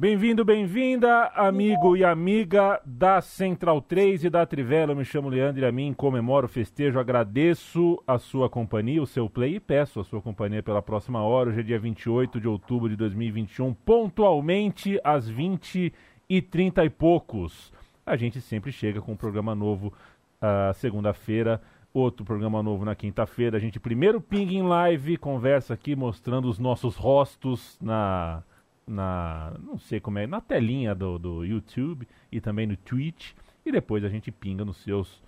Bem-vindo, bem-vinda, amigo e amiga da Central 3 e da Trivela. Eu me chamo Leandro e a mim comemoro o festejo. Agradeço a sua companhia, o seu play e peço a sua companhia pela próxima hora. Hoje é dia 28 de outubro de 2021, pontualmente às 20 e 30 e poucos. A gente sempre chega com um programa novo uh, segunda-feira outro programa novo na quinta-feira. A gente primeiro ping em live, conversa aqui mostrando os nossos rostos na na, não sei como é, na telinha do, do YouTube e também no Twitch. E depois a gente pinga nos seus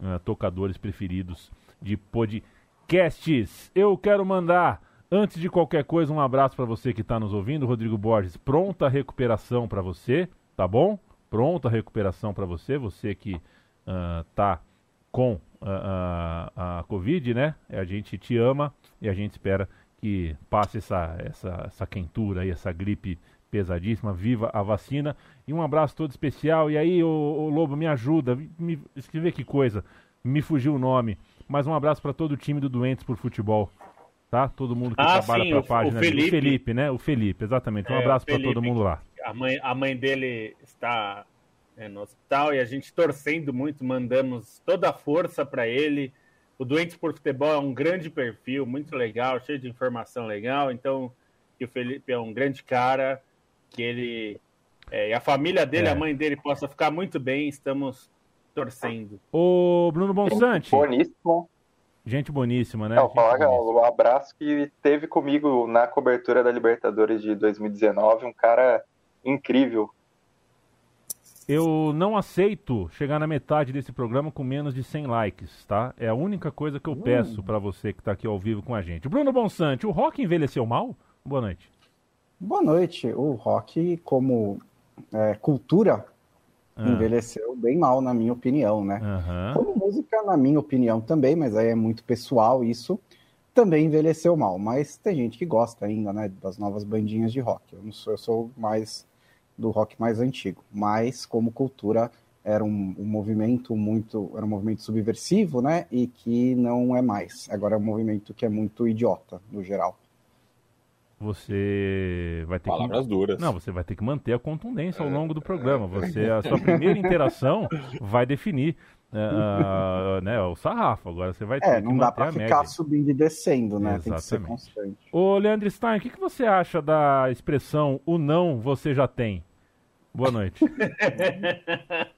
uh, tocadores preferidos de podcasts. Eu quero mandar, antes de qualquer coisa, um abraço para você que está nos ouvindo, Rodrigo Borges. Pronta recuperação para você, tá bom? Pronta recuperação para você, você que uh, tá com uh, a Covid, né? A gente te ama e a gente espera que passe essa, essa, essa quentura aí, essa gripe pesadíssima, viva a vacina. E um abraço todo especial. E aí, ô, Lobo, me ajuda, me escrever que coisa, me fugiu o nome. Mas um abraço para todo o time do Doentes por Futebol. Tá? Todo mundo que ah, trabalha para a página. O Felipe. o Felipe, né? O Felipe, exatamente. Um é, abraço para todo mundo lá. A mãe, a mãe dele está é, no hospital e a gente torcendo muito, mandamos toda a força para ele o Doentes por Futebol é um grande perfil, muito legal, cheio de informação legal. Então, que o Felipe é um grande cara, que ele é, e a família dele, é. a mãe dele possa ficar muito bem. Estamos torcendo. O Bruno Bonsante. Boníssimo. Gente boníssima, né? Não, falar o abraço que teve comigo na cobertura da Libertadores de 2019, um cara incrível, eu não aceito chegar na metade desse programa com menos de 100 likes, tá? É a única coisa que eu uh. peço para você que está aqui ao vivo com a gente. Bruno Bonsante, o rock envelheceu mal? Boa noite. Boa noite. O rock, como é, cultura, ah. envelheceu bem mal, na minha opinião, né? Uhum. Como música, na minha opinião, também, mas aí é muito pessoal isso. Também envelheceu mal, mas tem gente que gosta ainda, né? Das novas bandinhas de rock. Eu, não sou, eu sou mais do rock mais antigo, mas como cultura era um, um, movimento muito era um movimento subversivo, né? E que não é mais. Agora é um movimento que é muito idiota no geral. Você vai ter palavras que... duras. Não, você vai ter que manter a contundência ao longo do programa. Você a sua primeira interação vai definir uh, né, o sarrafo. Agora você vai ter é, que não dá para ficar subindo e descendo, né? Exatamente. Tem que ser constante. Ô, Leandro Stein, o que, que você acha da expressão o não você já tem? Boa noite.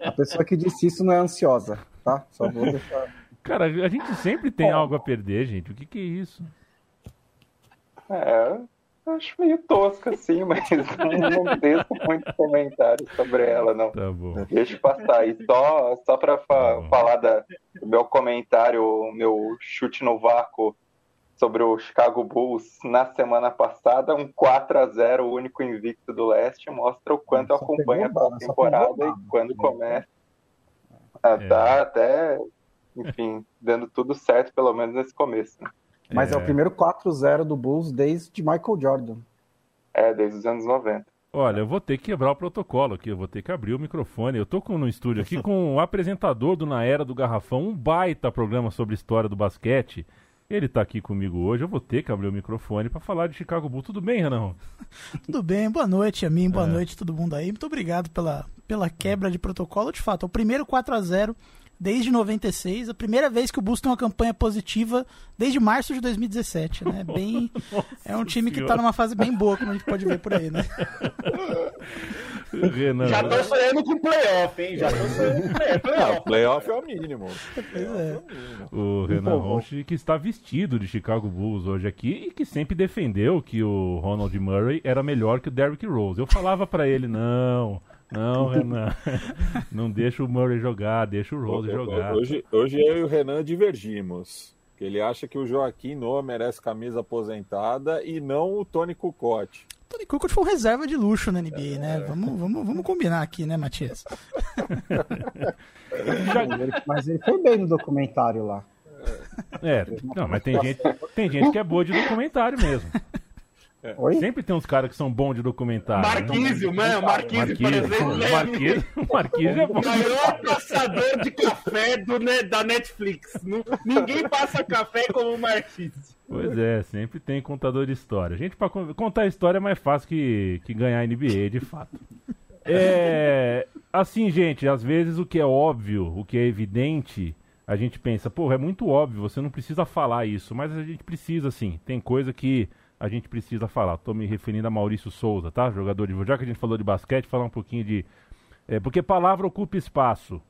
A pessoa que disse isso não é ansiosa, tá? Só vou deixar. Cara, a gente sempre tem algo a perder, gente. O que, que é isso? É, acho meio tosca, assim, mas não, não deixo muitos comentários sobre ela, não. Tá bom. Deixa eu passar aí. Só, só pra fa tá falar da, do meu comentário, o meu chute no vácuo sobre o Chicago Bulls na semana passada, um 4 a 0 o único invicto do leste, mostra o quanto eu acompanho a temporada e quando começa a é. dar até, enfim, dando tudo certo, pelo menos nesse começo. Mas é, é o primeiro 4-0 do Bulls desde Michael Jordan. É, desde os anos 90. Olha, eu vou ter que quebrar o protocolo aqui, eu vou ter que abrir o microfone. Eu tô com, no estúdio aqui com o apresentador do Na Era do Garrafão, um baita programa sobre história do basquete. Ele está aqui comigo hoje, eu vou ter que abrir o microfone para falar de Chicago Bulls. Tudo bem, Renan? Tudo bem, boa noite a mim, boa é. noite todo mundo aí. Muito obrigado pela, pela quebra de protocolo. De fato, é o primeiro 4 a 0 desde 96, a primeira vez que o Bulls tem uma campanha positiva desde março de 2017, né? Bem, é um time que está numa fase bem boa, como a gente pode ver por aí, né? Renan. Já tô sonhando com playoff, hein? Já tô sonhando com playoff. Não, playoff é o mínimo. É. O Renan Ronchi que está vestido de Chicago Bulls hoje aqui e que sempre defendeu que o Ronald Murray era melhor que o Derrick Rose. Eu falava para ele, não... Não, Renan. Não deixa o Murray jogar, deixa o Rose jogar. Hoje, hoje eu e o Renan divergimos. Que ele acha que o Joaquim Noah merece camisa aposentada e não o Tony Kukoc. Tony Kukoc foi um reserva de luxo na NBA, né? Vamos, vamos, vamos combinar aqui, né, Matias? mas ele foi bem no documentário lá. É, não, mas tem gente, tem gente que é boa de documentário mesmo. É. Sempre tem uns caras que são bons de documentário. Marquísio, né? Marquísio, por exemplo. Né? Marquísio, Marquísio é bom. O maior passador de café do, da Netflix. Ninguém passa café como o Marquísio. Pois é, sempre tem contador de história. Gente, para contar história, é mais fácil que, que ganhar NBA, de fato. É. Assim, gente, às vezes o que é óbvio, o que é evidente, a gente pensa, pô, é muito óbvio, você não precisa falar isso, mas a gente precisa sim. Tem coisa que a gente precisa falar. Estou me referindo a Maurício Souza, tá? Jogador de. Já que a gente falou de basquete, falar um pouquinho de. É, porque palavra ocupa espaço.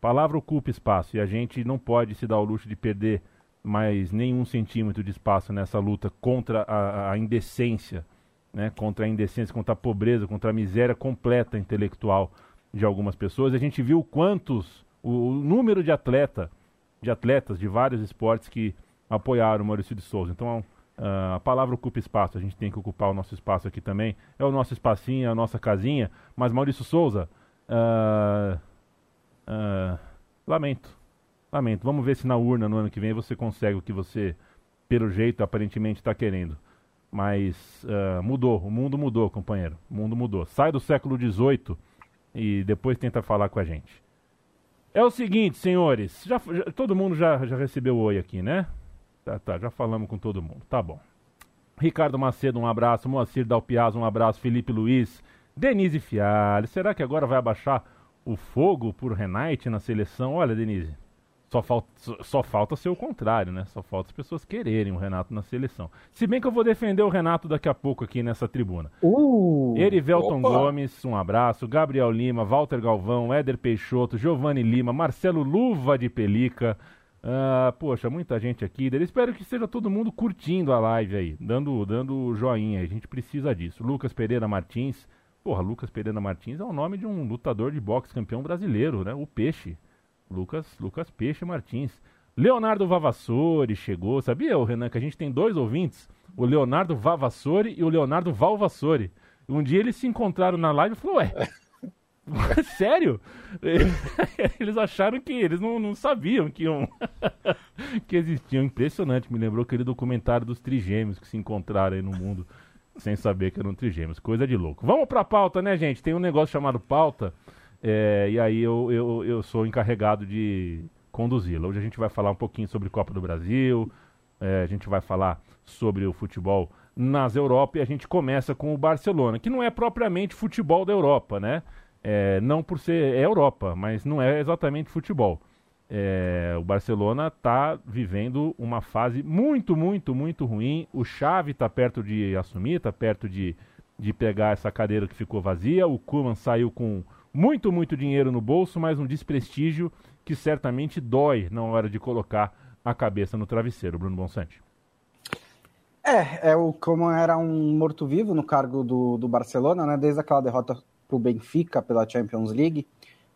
Palavra ocupa espaço. E a gente não pode se dar o luxo de perder mais nenhum centímetro de espaço nessa luta contra a, a indecência, né? contra a indecência, contra a pobreza, contra a miséria completa intelectual de algumas pessoas. A gente viu quantos, o, o número de atleta, de atletas de vários esportes que apoiaram o Maurício de Souza. Então Uh, a palavra ocupa espaço, a gente tem que ocupar o nosso espaço aqui também. É o nosso espacinho, é a nossa casinha. Mas Maurício Souza, uh, uh, lamento. Lamento. Vamos ver se na urna no ano que vem você consegue o que você, pelo jeito, aparentemente está querendo. Mas mudou, o mundo mudou, companheiro. O mundo mudou. Sai do século XVIII e depois tenta falar com a gente. É o seguinte, senhores. Já, já todo mundo já, já recebeu o oi aqui, né? Tá, tá, já falamos com todo mundo. Tá bom. Ricardo Macedo, um abraço. Moacir Dalpiaz, um abraço. Felipe Luiz. Denise Fialho. Será que agora vai abaixar o fogo por Renate na seleção? Olha, Denise, só falta, só, falta ser o contrário, né? Só falta as pessoas quererem o Renato na seleção. Se bem que eu vou defender o Renato daqui a pouco aqui nessa tribuna. Uh, Erivelton opa. Gomes, um abraço. Gabriel Lima, Walter Galvão, Éder Peixoto, Giovanni Lima, Marcelo Luva de Pelica. Uh, poxa, muita gente aqui. Espero que esteja todo mundo curtindo a live aí, dando, dando joinha. A gente precisa disso. Lucas Pereira Martins. Porra, Lucas Pereira Martins é o nome de um lutador de boxe campeão brasileiro, né? O Peixe. Lucas, Lucas Peixe Martins. Leonardo Vavassori chegou. Sabia, Renan, que a gente tem dois ouvintes? O Leonardo Vavassori e o Leonardo Valvassori. Um dia eles se encontraram na live e falou, ué. Sério? Eles acharam que eles não, não sabiam que iam que existiam. Impressionante, me lembrou aquele documentário dos trigêmeos que se encontraram aí no mundo sem saber que eram trigêmeos. Coisa de louco. Vamos pra pauta, né, gente? Tem um negócio chamado pauta, é, e aí eu, eu, eu sou encarregado de conduzi-la. Hoje a gente vai falar um pouquinho sobre Copa do Brasil, é, a gente vai falar sobre o futebol nas Europa e a gente começa com o Barcelona, que não é propriamente futebol da Europa, né? É, não por ser é Europa, mas não é exatamente futebol. É, o Barcelona está vivendo uma fase muito, muito, muito ruim. O Xavi está perto de assumir, está perto de, de pegar essa cadeira que ficou vazia. O Koeman saiu com muito, muito dinheiro no bolso, mas um desprestígio que certamente dói na hora de colocar a cabeça no travesseiro. Bruno Bonsante. É, é o Koeman era um morto-vivo no cargo do, do Barcelona, né? Desde aquela derrota para o Benfica pela Champions League.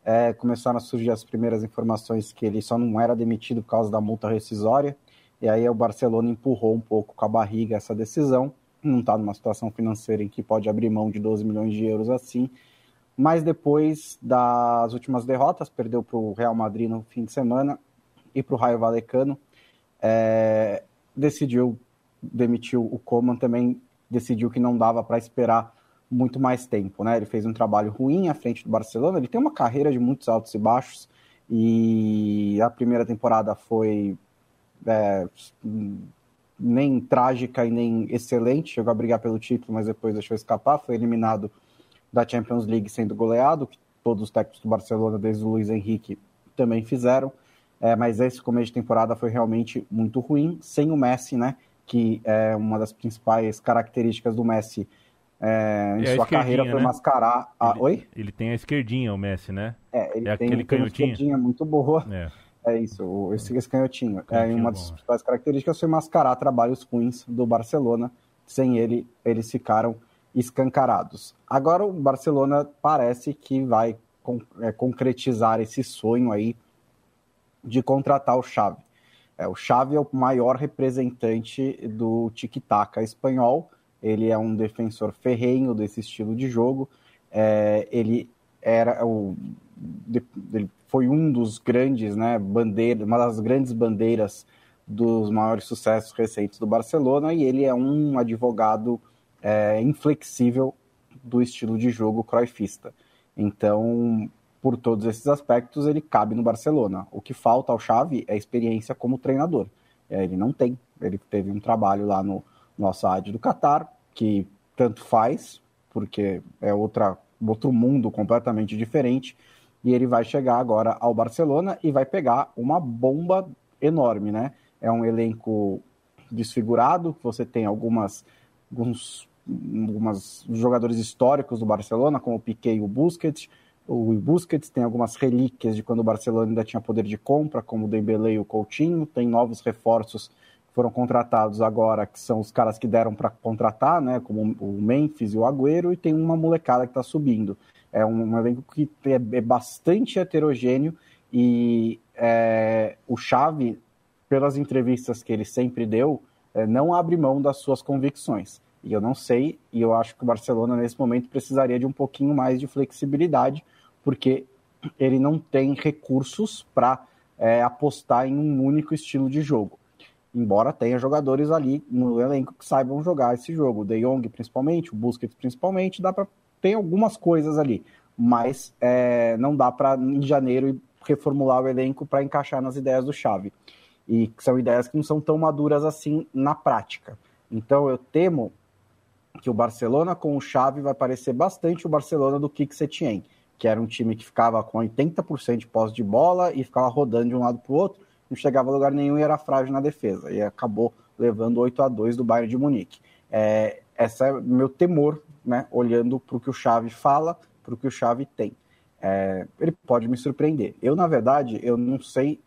É, começaram a surgir as primeiras informações que ele só não era demitido por causa da multa rescisória. E aí o Barcelona empurrou um pouco com a barriga essa decisão. Não está numa situação financeira em que pode abrir mão de 12 milhões de euros assim. Mas depois das últimas derrotas, perdeu para o Real Madrid no fim de semana e para o Raio Valecano, é, decidiu demitiu o Coman também decidiu que não dava para esperar muito mais tempo, né? Ele fez um trabalho ruim à frente do Barcelona, ele tem uma carreira de muitos altos e baixos, e a primeira temporada foi é, nem trágica e nem excelente, chegou a brigar pelo título, mas depois deixou escapar, foi eliminado da Champions League sendo goleado, que todos os técnicos do Barcelona, desde o Luiz Henrique, também fizeram, é, mas esse começo de temporada foi realmente muito ruim, sem o Messi, né? Que é uma das principais características do Messi é, em é sua carreira foi né? mascarar. A... Ele, Oi? Ele tem a esquerdinha, o Messi, né? É, ele é tem, aquele tem canhotinho. uma esquerdinha muito boa. É. É isso, esse, esse canhotinho. canhotinho é, uma das principais características foi mascarar trabalhos ruins do Barcelona. Sem ele, eles ficaram escancarados. Agora o Barcelona parece que vai con é, concretizar esse sonho aí de contratar o Xavi. É, o Xavi é o maior representante do tic-tac espanhol ele é um defensor ferrenho desse estilo de jogo. É, ele era o, ele foi um dos grandes, né, bandeira, uma das grandes bandeiras dos maiores sucessos recentes do Barcelona e ele é um advogado é, inflexível do estilo de jogo croifista. Então, por todos esses aspectos, ele cabe no Barcelona. O que falta ao Xavi é experiência como treinador. É, ele não tem. Ele teve um trabalho lá no, no Assad do Qatar, que tanto faz, porque é outra, outro mundo completamente diferente, e ele vai chegar agora ao Barcelona e vai pegar uma bomba enorme, né? É um elenco desfigurado, você tem algumas, alguns algumas jogadores históricos do Barcelona, como o Piquet e o Busquets, o Busquets tem algumas relíquias de quando o Barcelona ainda tinha poder de compra, como o Dembélé e o Coutinho, tem novos reforços foram contratados agora, que são os caras que deram para contratar, né, como o Memphis e o Agüero, e tem uma molecada que está subindo. É um, um elenco que é, é bastante heterogêneo e é, o Xavi, pelas entrevistas que ele sempre deu, é, não abre mão das suas convicções. E eu não sei, e eu acho que o Barcelona nesse momento precisaria de um pouquinho mais de flexibilidade, porque ele não tem recursos para é, apostar em um único estilo de jogo. Embora tenha jogadores ali no elenco que saibam jogar esse jogo, o De Jong principalmente, o Busquets principalmente, dá para ter algumas coisas ali, mas é, não dá para em janeiro reformular o elenco para encaixar nas ideias do Xavi. E são ideias que não são tão maduras assim na prática. Então eu temo que o Barcelona com o Xavi vai parecer bastante o Barcelona do Kik Setien, que era um time que ficava com 80% de posse de bola e ficava rodando de um lado para o outro, não chegava a lugar nenhum e era frágil na defesa. E acabou levando 8 a 2 do Bayern de Munique. É, esse é meu temor, né, olhando para o que o Xavi fala, para o que o Xavi tem. É, ele pode me surpreender. Eu, na verdade, eu não sei,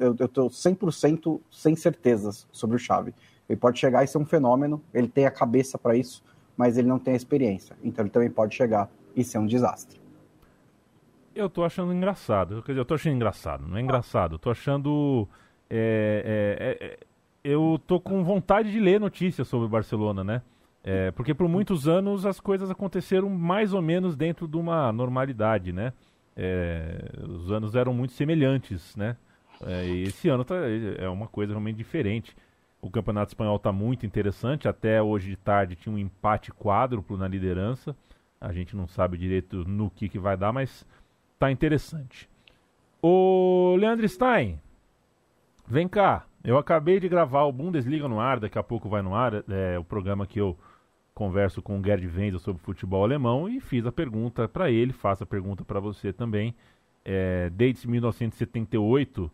eu estou 100% sem certezas sobre o Xavi. Ele pode chegar e ser um fenômeno, ele tem a cabeça para isso, mas ele não tem a experiência. Então ele também pode chegar e ser um desastre. Eu tô achando engraçado. Quer dizer, eu tô achando engraçado. Não é engraçado. Eu tô achando. É, é, é, eu tô com vontade de ler notícias sobre o Barcelona, né? É, porque por muitos anos as coisas aconteceram mais ou menos dentro de uma normalidade, né? É, os anos eram muito semelhantes, né? É, e esse ano tá, é uma coisa realmente diferente. O Campeonato Espanhol está muito interessante. Até hoje de tarde tinha um empate quádruplo na liderança. A gente não sabe direito no que, que vai dar, mas está interessante. O Leandro Stein, vem cá. Eu acabei de gravar o Bundesliga no ar, daqui a pouco vai no ar, é o programa que eu converso com o Gerd Wenzel sobre futebol alemão e fiz a pergunta para ele, faço a pergunta para você também. É, desde 1978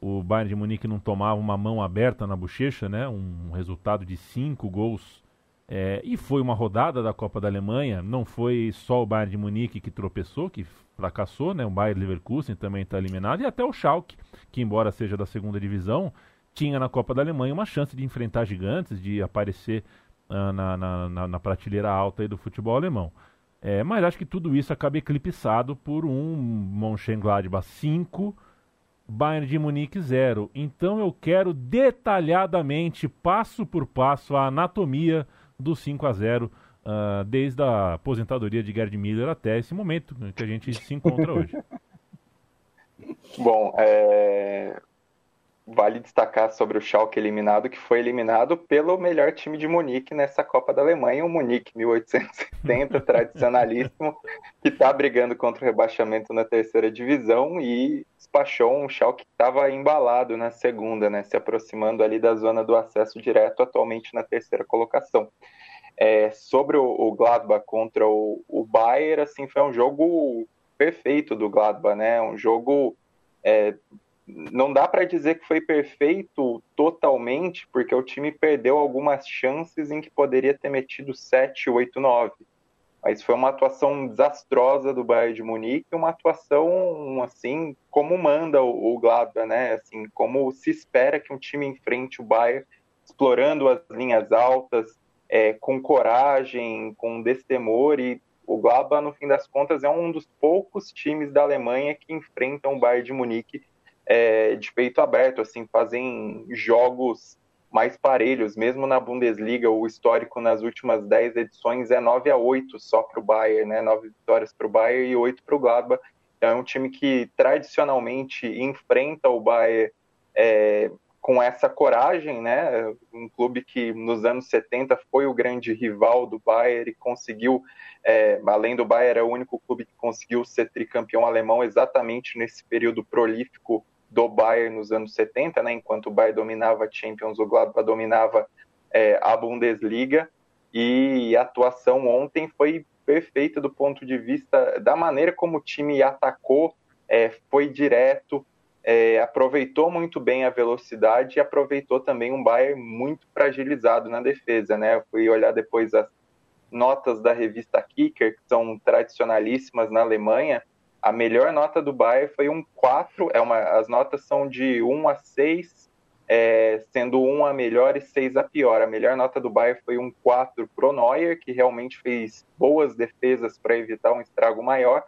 o Bayern de Munique não tomava uma mão aberta na bochecha, né? Um resultado de cinco gols. É, e foi uma rodada da Copa da Alemanha. Não foi só o Bayern de Munique que tropeçou, que fracassou, né? O Bayern Leverkusen também está eliminado e até o Schalke, que embora seja da segunda divisão, tinha na Copa da Alemanha uma chance de enfrentar gigantes, de aparecer uh, na, na, na, na, prateleira alta do futebol alemão. É, mas acho que tudo isso acaba eclipsado por um Mönchengladbach 5 Bayern de Munique 0. Então eu quero detalhadamente, passo por passo, a anatomia do 5 a 0 uh, ah, desde a aposentadoria de Gerd Miller até esse momento que a gente se encontra hoje. Bom, é... vale destacar sobre o Schalke eliminado, que foi eliminado pelo melhor time de Munique nessa Copa da Alemanha, o Munique 1870, tradicionalíssimo, que está brigando contra o rebaixamento na terceira divisão e despachou um Schalke que estava embalado na segunda, né, se aproximando ali da zona do acesso direto, atualmente na terceira colocação. É, sobre o, o, Gladbach contra o, o Bayern, assim, foi um jogo perfeito do Gladbach, né, um jogo... É, não dá para dizer que foi perfeito totalmente, porque o time perdeu algumas chances em que poderia ter metido 7, 8, 9 mas foi uma atuação desastrosa do Bayern de Munique, uma atuação assim como manda o, o Gladbach, né? Assim, como se espera que um time enfrente o Bayern, explorando as linhas altas, é, com coragem, com destemor e o Gladbach, no fim das contas, é um dos poucos times da Alemanha que enfrentam o Bayern de Munique é, de peito aberto, assim, fazem jogos mais parelhos, mesmo na Bundesliga, o histórico nas últimas 10 edições é 9 a 8 só para o Bayern, né? 9 vitórias para o Bayern e 8 para o Gladbach. Então é um time que tradicionalmente enfrenta o Bayern é, com essa coragem, né? Um clube que nos anos 70 foi o grande rival do Bayern e conseguiu, é, além do Bayern, é o único clube que conseguiu ser tricampeão alemão exatamente nesse período prolífico do Bayern nos anos 70, né? Enquanto o Bayern dominava a Champions, o Gladbach dominava é, a Bundesliga e a atuação ontem foi perfeita do ponto de vista da maneira como o time atacou, é, foi direto, é, aproveitou muito bem a velocidade e aproveitou também um Bayern muito fragilizado na defesa, né? Eu fui olhar depois as notas da revista Kicker, que são tradicionalíssimas na Alemanha. A melhor nota do Bayern foi um 4, é uma, as notas são de 1 a 6, é, sendo 1 a melhor e 6 a pior. A melhor nota do Bayern foi um 4 pro Neuer, que realmente fez boas defesas para evitar um estrago maior.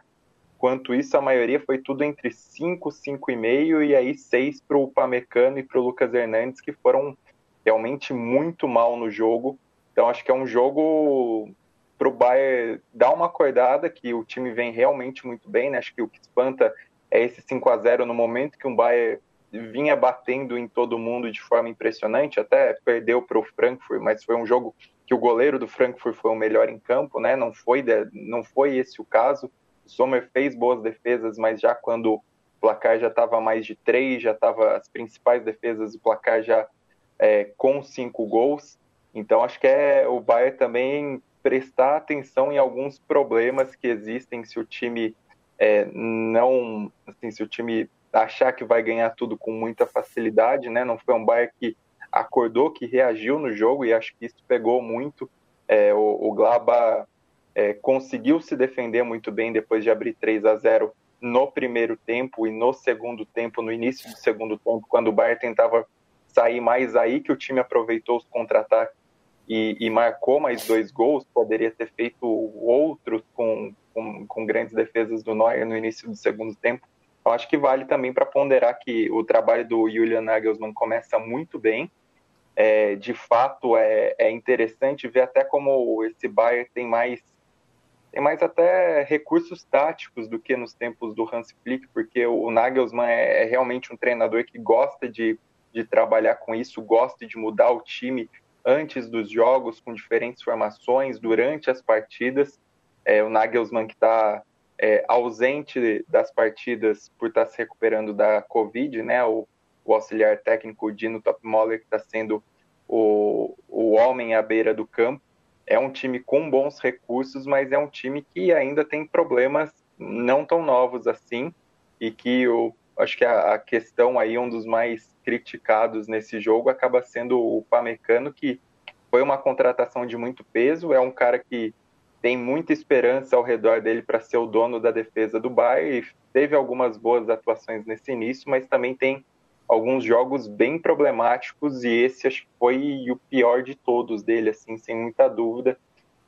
Quanto isso, a maioria foi tudo entre 5, 5,5 e aí 6 para o Upamecano e para o Lucas Hernandes, que foram realmente muito mal no jogo. Então acho que é um jogo para o Bayern dar uma acordada, que o time vem realmente muito bem, né? Acho que o que espanta é esse 5 a 0 no momento que o Bayern vinha batendo em todo mundo de forma impressionante, até perdeu para o Frankfurt, mas foi um jogo que o goleiro do Frankfurt foi o melhor em campo, né? Não foi, não foi esse o caso. O Sommer fez boas defesas, mas já quando o placar já estava mais de três, já estava as principais defesas do placar já é, com cinco gols. Então acho que é o Bayern também prestar atenção em alguns problemas que existem se o time é, não, assim, se o time achar que vai ganhar tudo com muita facilidade, né? Não foi um Bayern que acordou, que reagiu no jogo e acho que isso pegou muito. É, o, o Glaba é, conseguiu se defender muito bem depois de abrir 3 a 0 no primeiro tempo e no segundo tempo, no início do segundo tempo, quando o Bayern tentava sair mais aí que o time aproveitou os contra-ataques e, e, marcou mais dois gols, poderia ter feito outros com, com, com, grandes defesas do Neuer no início do segundo tempo. Eu acho que vale também para ponderar que o trabalho do Julian Nagelsmann começa muito bem, é, de fato é, é interessante ver até como esse Bayern tem mais tem mais até recursos táticos do que nos tempos do Hans Flick, porque o Nagelsmann é, é realmente um treinador que gosta de, de trabalhar com isso, gosta de mudar o time antes dos jogos, com diferentes formações, durante as partidas. É, o Nagelsmann que está é, ausente das partidas por estar tá se recuperando da Covid, né? O, o auxiliar técnico Dino Topmoller, que está sendo o, o homem à beira do campo é um time com bons recursos, mas é um time que ainda tem problemas não tão novos assim e que eu acho que a, a questão aí um dos mais criticados nesse jogo acaba sendo o Pamecano que foi uma contratação de muito peso, é um cara que tem muita esperança ao redor dele para ser o dono da defesa do Bayern e teve algumas boas atuações nesse início, mas também tem alguns jogos bem problemáticos e esse acho que foi o pior de todos dele, assim, sem muita dúvida,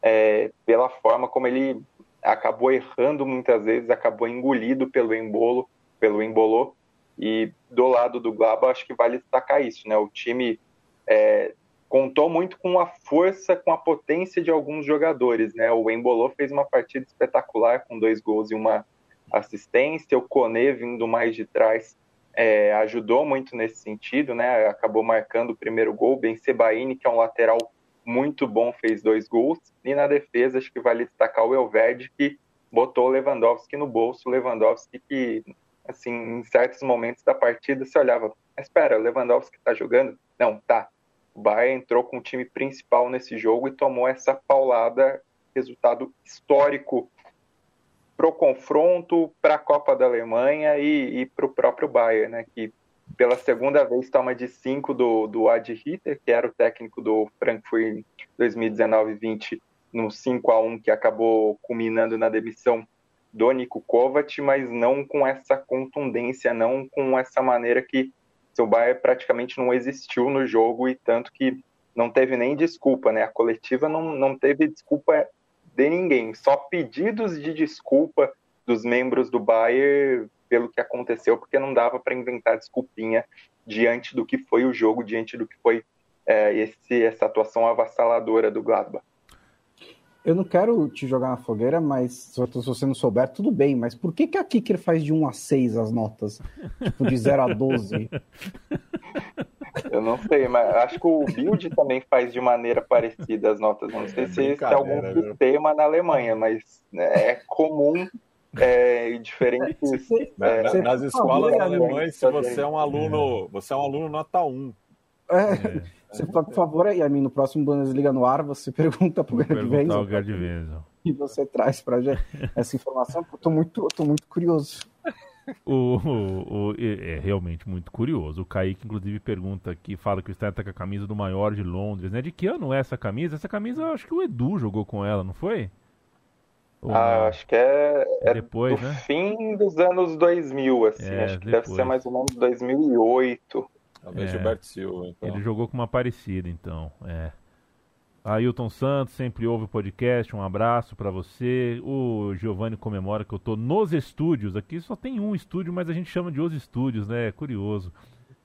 é, pela forma como ele acabou errando muitas vezes, acabou engolido pelo embolo, pelo embolô, e do lado do Glaba acho que vale destacar isso, né? O time é, contou muito com a força, com a potência de alguns jogadores, né? O Embolô fez uma partida espetacular com dois gols e uma assistência, o Kone vindo mais de trás é, ajudou muito nesse sentido, né? Acabou marcando o primeiro gol. Ben Sebaini, que é um lateral muito bom, fez dois gols. E na defesa, acho que vale destacar o Elverde, que botou o Lewandowski no bolso. O Lewandowski que, assim, em certos momentos da partida, se olhava, espera, o Lewandowski tá jogando? Não, tá. O Bayern entrou com o time principal nesse jogo e tomou essa paulada, resultado histórico para o confronto, para a Copa da Alemanha e, e próprio Bayern, né, que pela segunda vez toma de 5 do, do Ad Hitter, que era o técnico do Frankfurt em 2019-20, no 5 a 1 que acabou culminando na demissão do Nico Kovac, mas não com essa contundência, não com essa maneira que seu Bayern praticamente não existiu no jogo e tanto que não teve nem desculpa, né? A coletiva não, não teve desculpa de ninguém, só pedidos de desculpa dos membros do Bayern pelo que aconteceu, porque não dava para inventar desculpinha diante do que foi o jogo, diante do que foi é, esse, essa atuação avassaladora do Gladbach. Eu não quero te jogar na fogueira, mas se você não souber, tudo bem. Mas por que, que a Kicker faz de 1 a 6 as notas? Tipo, de 0 a 12? Eu não sei, mas acho que o Build também faz de maneira parecida as notas. Não sei é se tem algum sistema na Alemanha, mas é comum é, diferentes. É, nas escolas alemãs, se você é um aluno, você é um aluno nota 1. É. Você, por favor, aí, a mim, no próximo Bundesliga no ar, você pergunta pro Gerd Wenzel. E você traz pra gente essa informação, porque eu tô muito, tô muito curioso. O, o, o, é realmente muito curioso. O Kaique, inclusive, pergunta aqui, fala que o Stein tá com a camisa do maior de Londres, né? De que ano é essa camisa? Essa camisa, eu acho que o Edu jogou com ela, não foi? Ou ah, acho que é, é depois, do né? fim dos anos 2000, assim. É, acho que depois. deve ser mais ou menos 2008. Talvez é, Gilberto Silva, então. Ele jogou com uma parecida, então, é. Ailton Santos, sempre ouve o podcast, um abraço para você. O Giovanni comemora que eu tô nos estúdios. Aqui só tem um estúdio, mas a gente chama de os estúdios, né? É curioso.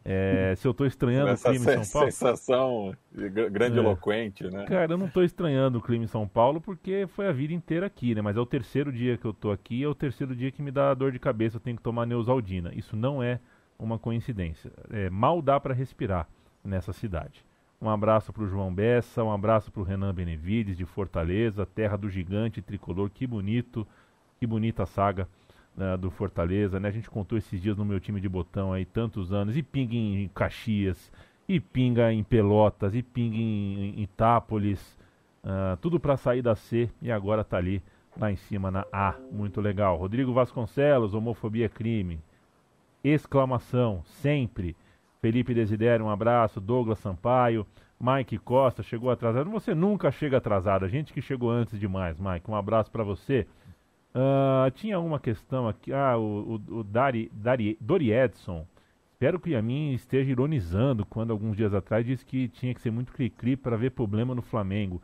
É, se eu tô estranhando Essa o clima em São Paulo. sensação grandiloquente, é. né? Cara, eu não tô estranhando o clima em São Paulo porque foi a vida inteira aqui, né? Mas é o terceiro dia que eu tô aqui, é o terceiro dia que me dá dor de cabeça, eu tenho que tomar Neusaldina. Isso não é uma coincidência. É, mal dá para respirar nessa cidade. Um abraço para o João Bessa, um abraço para o Renan Benevides de Fortaleza, terra do gigante tricolor. Que bonito, que bonita saga né, do Fortaleza. Né? A gente contou esses dias no meu time de botão aí tantos anos. E pinga em Caxias, e pinga em Pelotas, e pinga em, em Itápolis. Uh, tudo para sair da C e agora está ali lá em cima na A. Muito legal. Rodrigo Vasconcelos, homofobia é crime exclamação, sempre. Felipe Desidério, um abraço. Douglas Sampaio. Mike Costa, chegou atrasado. Você nunca chega atrasado. A gente que chegou antes demais, Mike. Um abraço para você. Uh, tinha uma questão aqui. Ah, o, o, o Dari, Dari, Dori Edson. Espero que a mim esteja ironizando quando alguns dias atrás disse que tinha que ser muito cri-cri para ver problema no Flamengo.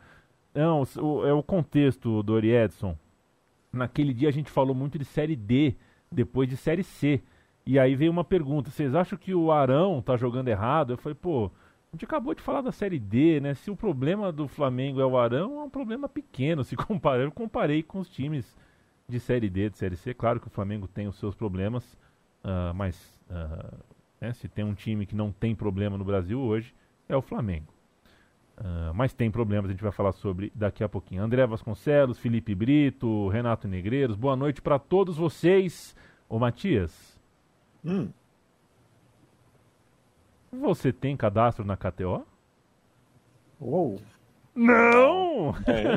Não, o, é o contexto, Dori Edson. Naquele dia a gente falou muito de Série D, depois de Série C. E aí veio uma pergunta: vocês acham que o Arão tá jogando errado? Eu falei, pô, a gente acabou de falar da Série D, né? Se o problema do Flamengo é o Arão, é um problema pequeno. Se comparar, eu comparei com os times de Série D, de Série C. Claro que o Flamengo tem os seus problemas, uh, mas uh, né, se tem um time que não tem problema no Brasil hoje, é o Flamengo. Uh, mas tem problemas, a gente vai falar sobre daqui a pouquinho. André Vasconcelos, Felipe Brito, Renato Negreiros, boa noite para todos vocês. Ô Matias, Hum. Você tem cadastro na KTO? Uou. Não! É.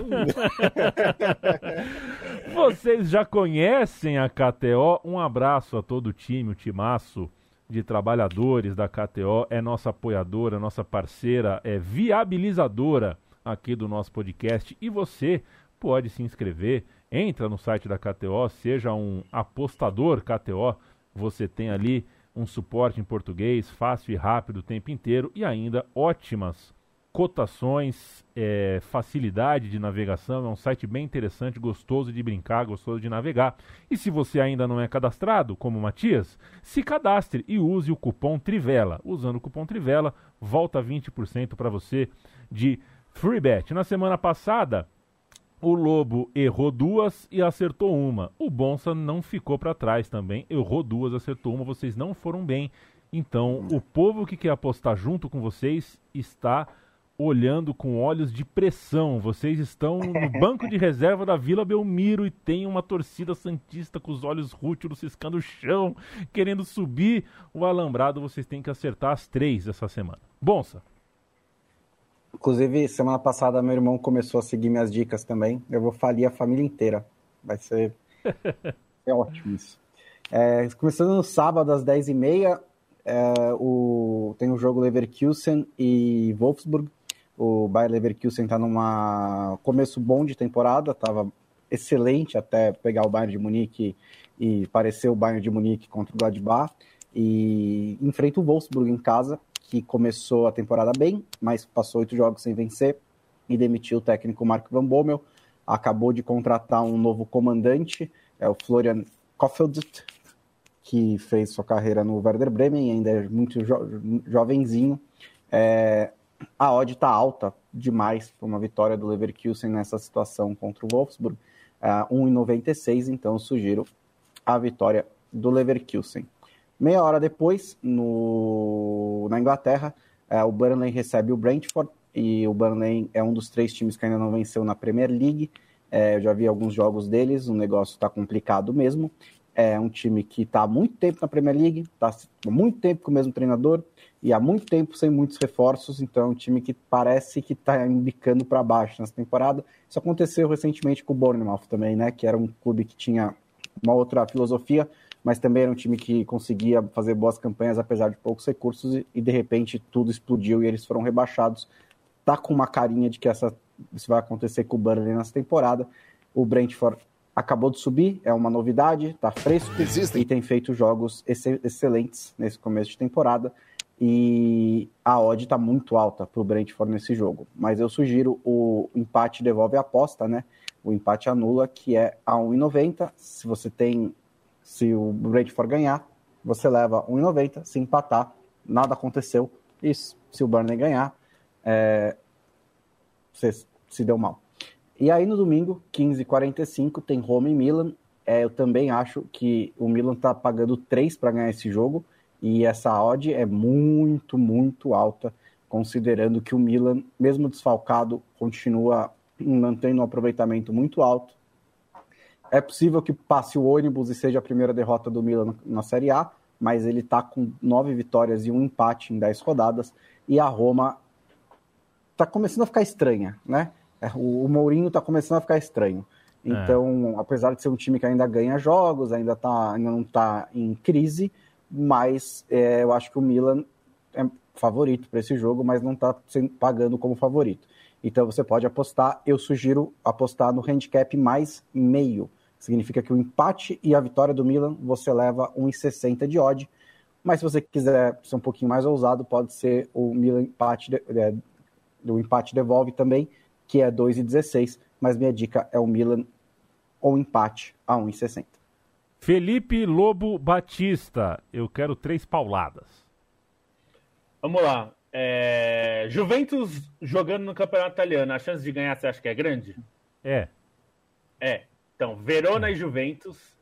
Vocês já conhecem a KTO? Um abraço a todo o time, o timaço de trabalhadores da KTO. É nossa apoiadora, nossa parceira, é viabilizadora aqui do nosso podcast. E você pode se inscrever, entra no site da KTO, seja um apostador KTO você tem ali um suporte em português fácil e rápido o tempo inteiro e ainda ótimas cotações, é, facilidade de navegação. É um site bem interessante, gostoso de brincar, gostoso de navegar. E se você ainda não é cadastrado, como o Matias, se cadastre e use o cupom Trivela. Usando o cupom Trivela, volta 20% para você de free bet. Na semana passada, o Lobo errou duas e acertou uma. O Bonsa não ficou para trás também, errou duas, acertou uma. Vocês não foram bem. Então, o povo que quer apostar junto com vocês está olhando com olhos de pressão. Vocês estão no banco de reserva da Vila Belmiro e tem uma torcida santista com os olhos rútilos ciscando o chão, querendo subir o alambrado. Vocês têm que acertar as três essa semana. Bonsa. Inclusive, semana passada meu irmão começou a seguir minhas dicas também. Eu vou falir a família inteira. Vai ser é ótimo isso. É, começando no sábado às 10h30, é, o... tem o jogo Leverkusen e Wolfsburg. O Bayer Leverkusen está num começo bom de temporada, estava excelente até pegar o Bayern de Munique e parecer o Bayern de Munique contra o Gladbach. E enfrenta o Wolfsburg em casa, que começou a temporada bem, mas passou oito jogos sem vencer e demitiu o técnico Marco Van Bommel. Acabou de contratar um novo comandante, é o Florian Kofeld, que fez sua carreira no Werder Bremen ainda é muito jo jovenzinho. É, a odd está alta demais para uma vitória do Leverkusen nessa situação contra o Wolfsburg, é, 1,96, então sugiro a vitória do Leverkusen. Meia hora depois, no, na Inglaterra, É, o Burnley recebe o Brentford e o Burnley é um dos três times que ainda não venceu na Premier League. É, eu já vi alguns jogos deles, o negócio está complicado mesmo. É um time que está há muito tempo na Premier League, está há muito tempo com o mesmo treinador e há muito tempo sem muitos reforços, então é um time que parece que está indicando para baixo nessa temporada. Isso aconteceu recentemente com o Bournemouth também, né? Que era um clube que tinha uma outra filosofia, mas também era um time que conseguia fazer boas campanhas apesar de poucos recursos e, de repente tudo explodiu e eles foram rebaixados. Tá com uma carinha de que essa, isso vai acontecer com o Burnley nessa temporada. O Brentford acabou de subir, é uma novidade, tá fresco Existem. e tem feito jogos ex excelentes nesse começo de temporada. E a odd está muito alta para o Brentford nesse jogo. Mas eu sugiro o empate devolve a aposta, né? O empate anula, que é a 1,90. Se você tem. Se o Brentford ganhar, você leva 1,90. Se empatar, nada aconteceu. E se o Burnley ganhar, é, você se deu mal. E aí no domingo, 15h45, tem Roma e Milan. É, eu também acho que o Milan está pagando 3 para ganhar esse jogo. E essa odd é muito, muito alta, considerando que o Milan, mesmo desfalcado, continua mantendo um aproveitamento muito alto. É possível que passe o ônibus e seja a primeira derrota do Milan na Série A, mas ele está com nove vitórias e um empate em dez rodadas. E a Roma está começando a ficar estranha, né? É, o, Mourinho está começando a ficar estranho. É. Então, é. apesar de ser um time que ainda ganha jogos, ainda, tá, ainda não está em crise, mas é, eu acho que o Milan é favorito para esse jogo, mas não está pagando como favorito. Então você pode apostar, eu sugiro apostar no handicap mais meio. Significa que o empate e a vitória do Milan você leva 1,60 de odd. Mas se você quiser ser um pouquinho mais ousado, pode ser o Milan empate, é, o empate devolve também, que é 2,16. Mas minha dica é o Milan ou empate a 1,60. Felipe Lobo Batista, eu quero três pauladas. Vamos lá. É... Juventus jogando no campeonato italiano, a chance de ganhar você acha que é grande? É. É. Então, Verona e Juventus.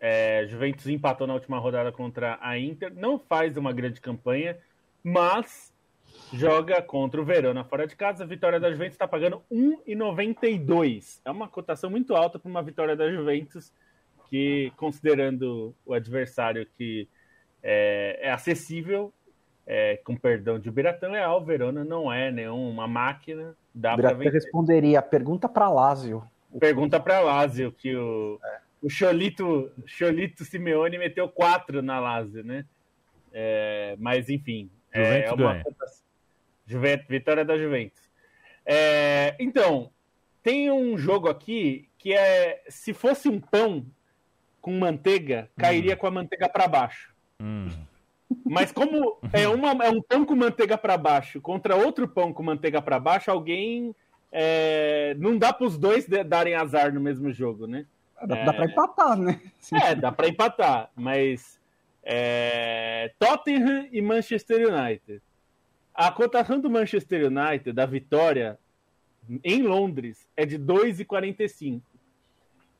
É... Juventus empatou na última rodada contra a Inter. Não faz uma grande campanha, mas joga contra o Verona fora de casa. A vitória da Juventus está pagando 1,92. É uma cotação muito alta para uma vitória da Juventus, que, considerando o adversário que é, é acessível, é, com perdão de Biratã Leal, Verona não é nenhuma máquina. Dá Biratã responderia, pergunta para Lázio. Pergunta para Lázio, que o, é. o Cholito, Cholito Simeone meteu quatro na Lázio, né? É, mas, enfim, é, é uma Juventus, vitória da Juventus. É, então, tem um jogo aqui que é se fosse um pão com manteiga, cairia hum. com a manteiga para baixo. Hum. Mas como é, uma, é um pão com manteiga para baixo contra outro pão com manteiga para baixo, alguém é, não dá para os dois darem azar no mesmo jogo, né? Dá, é, dá para empatar, né? É, dá para empatar, mas é, Tottenham e Manchester United. A cotação do Manchester United da vitória em Londres é de 2,45.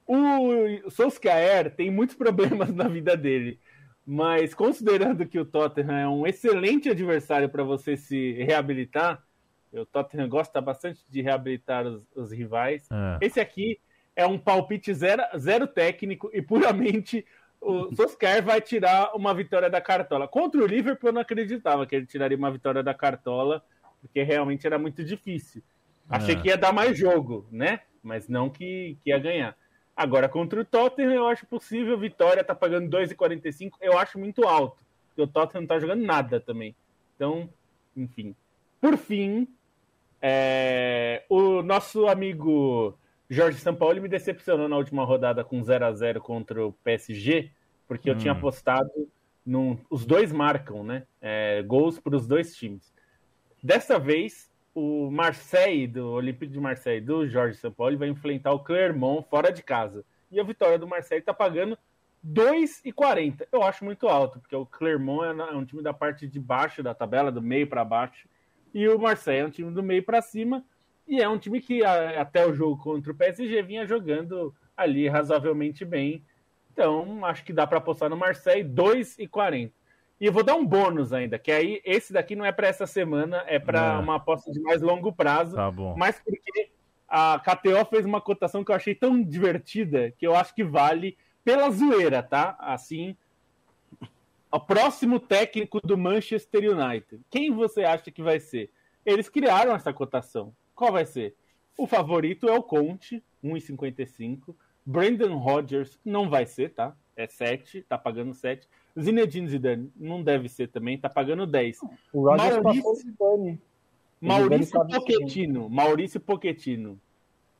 O Solskjaer tem muitos problemas na vida dele. Mas considerando que o Tottenham é um excelente adversário para você se reabilitar, o Tottenham gosta bastante de reabilitar os, os rivais. É. Esse aqui é um palpite zero, zero técnico e puramente o Solskjaer vai tirar uma vitória da cartola. Contra o Liverpool eu não acreditava que ele tiraria uma vitória da cartola, porque realmente era muito difícil. Achei é. que ia dar mais jogo, né? Mas não que, que ia ganhar. Agora, contra o Tottenham, eu acho possível. Vitória tá pagando 2,45. Eu acho muito alto. Porque o Tottenham não tá jogando nada também. Então, enfim. Por fim, é... o nosso amigo Jorge Sampaoli me decepcionou na última rodada com 0 a 0 contra o PSG, porque hum. eu tinha hum. apostado. Num... Os dois marcam, né? É... Gols para os dois times. Dessa vez, o Marseille, do Olympique de Marseille, do Jorge Sampaoli, vai enfrentar o Clermont fora de casa. E a vitória do Marseille está pagando 2,40. Eu acho muito alto, porque o Clermont é, é um time da parte de baixo da tabela, do meio para baixo, e o Marseille é um time do meio para cima, e é um time que até o jogo contra o PSG vinha jogando ali razoavelmente bem. Então, acho que dá para apostar no Marseille 2,40. E eu vou dar um bônus ainda, que aí esse daqui não é para essa semana, é para é. uma aposta de mais longo prazo. Tá bom. Mas porque a KTO fez uma cotação que eu achei tão divertida que eu acho que vale pela zoeira, tá? Assim, o próximo técnico do Manchester United. Quem você acha que vai ser? Eles criaram essa cotação. Qual vai ser? O favorito é o Conte, 1,55. Brandon Rodgers não vai ser, tá? É 7, tá pagando 7. Zinedine Zidane não deve ser também, tá pagando 10. O Rodgers Maurício... passou o Zidane. Maurício Pochettino, Maurício Pochettino,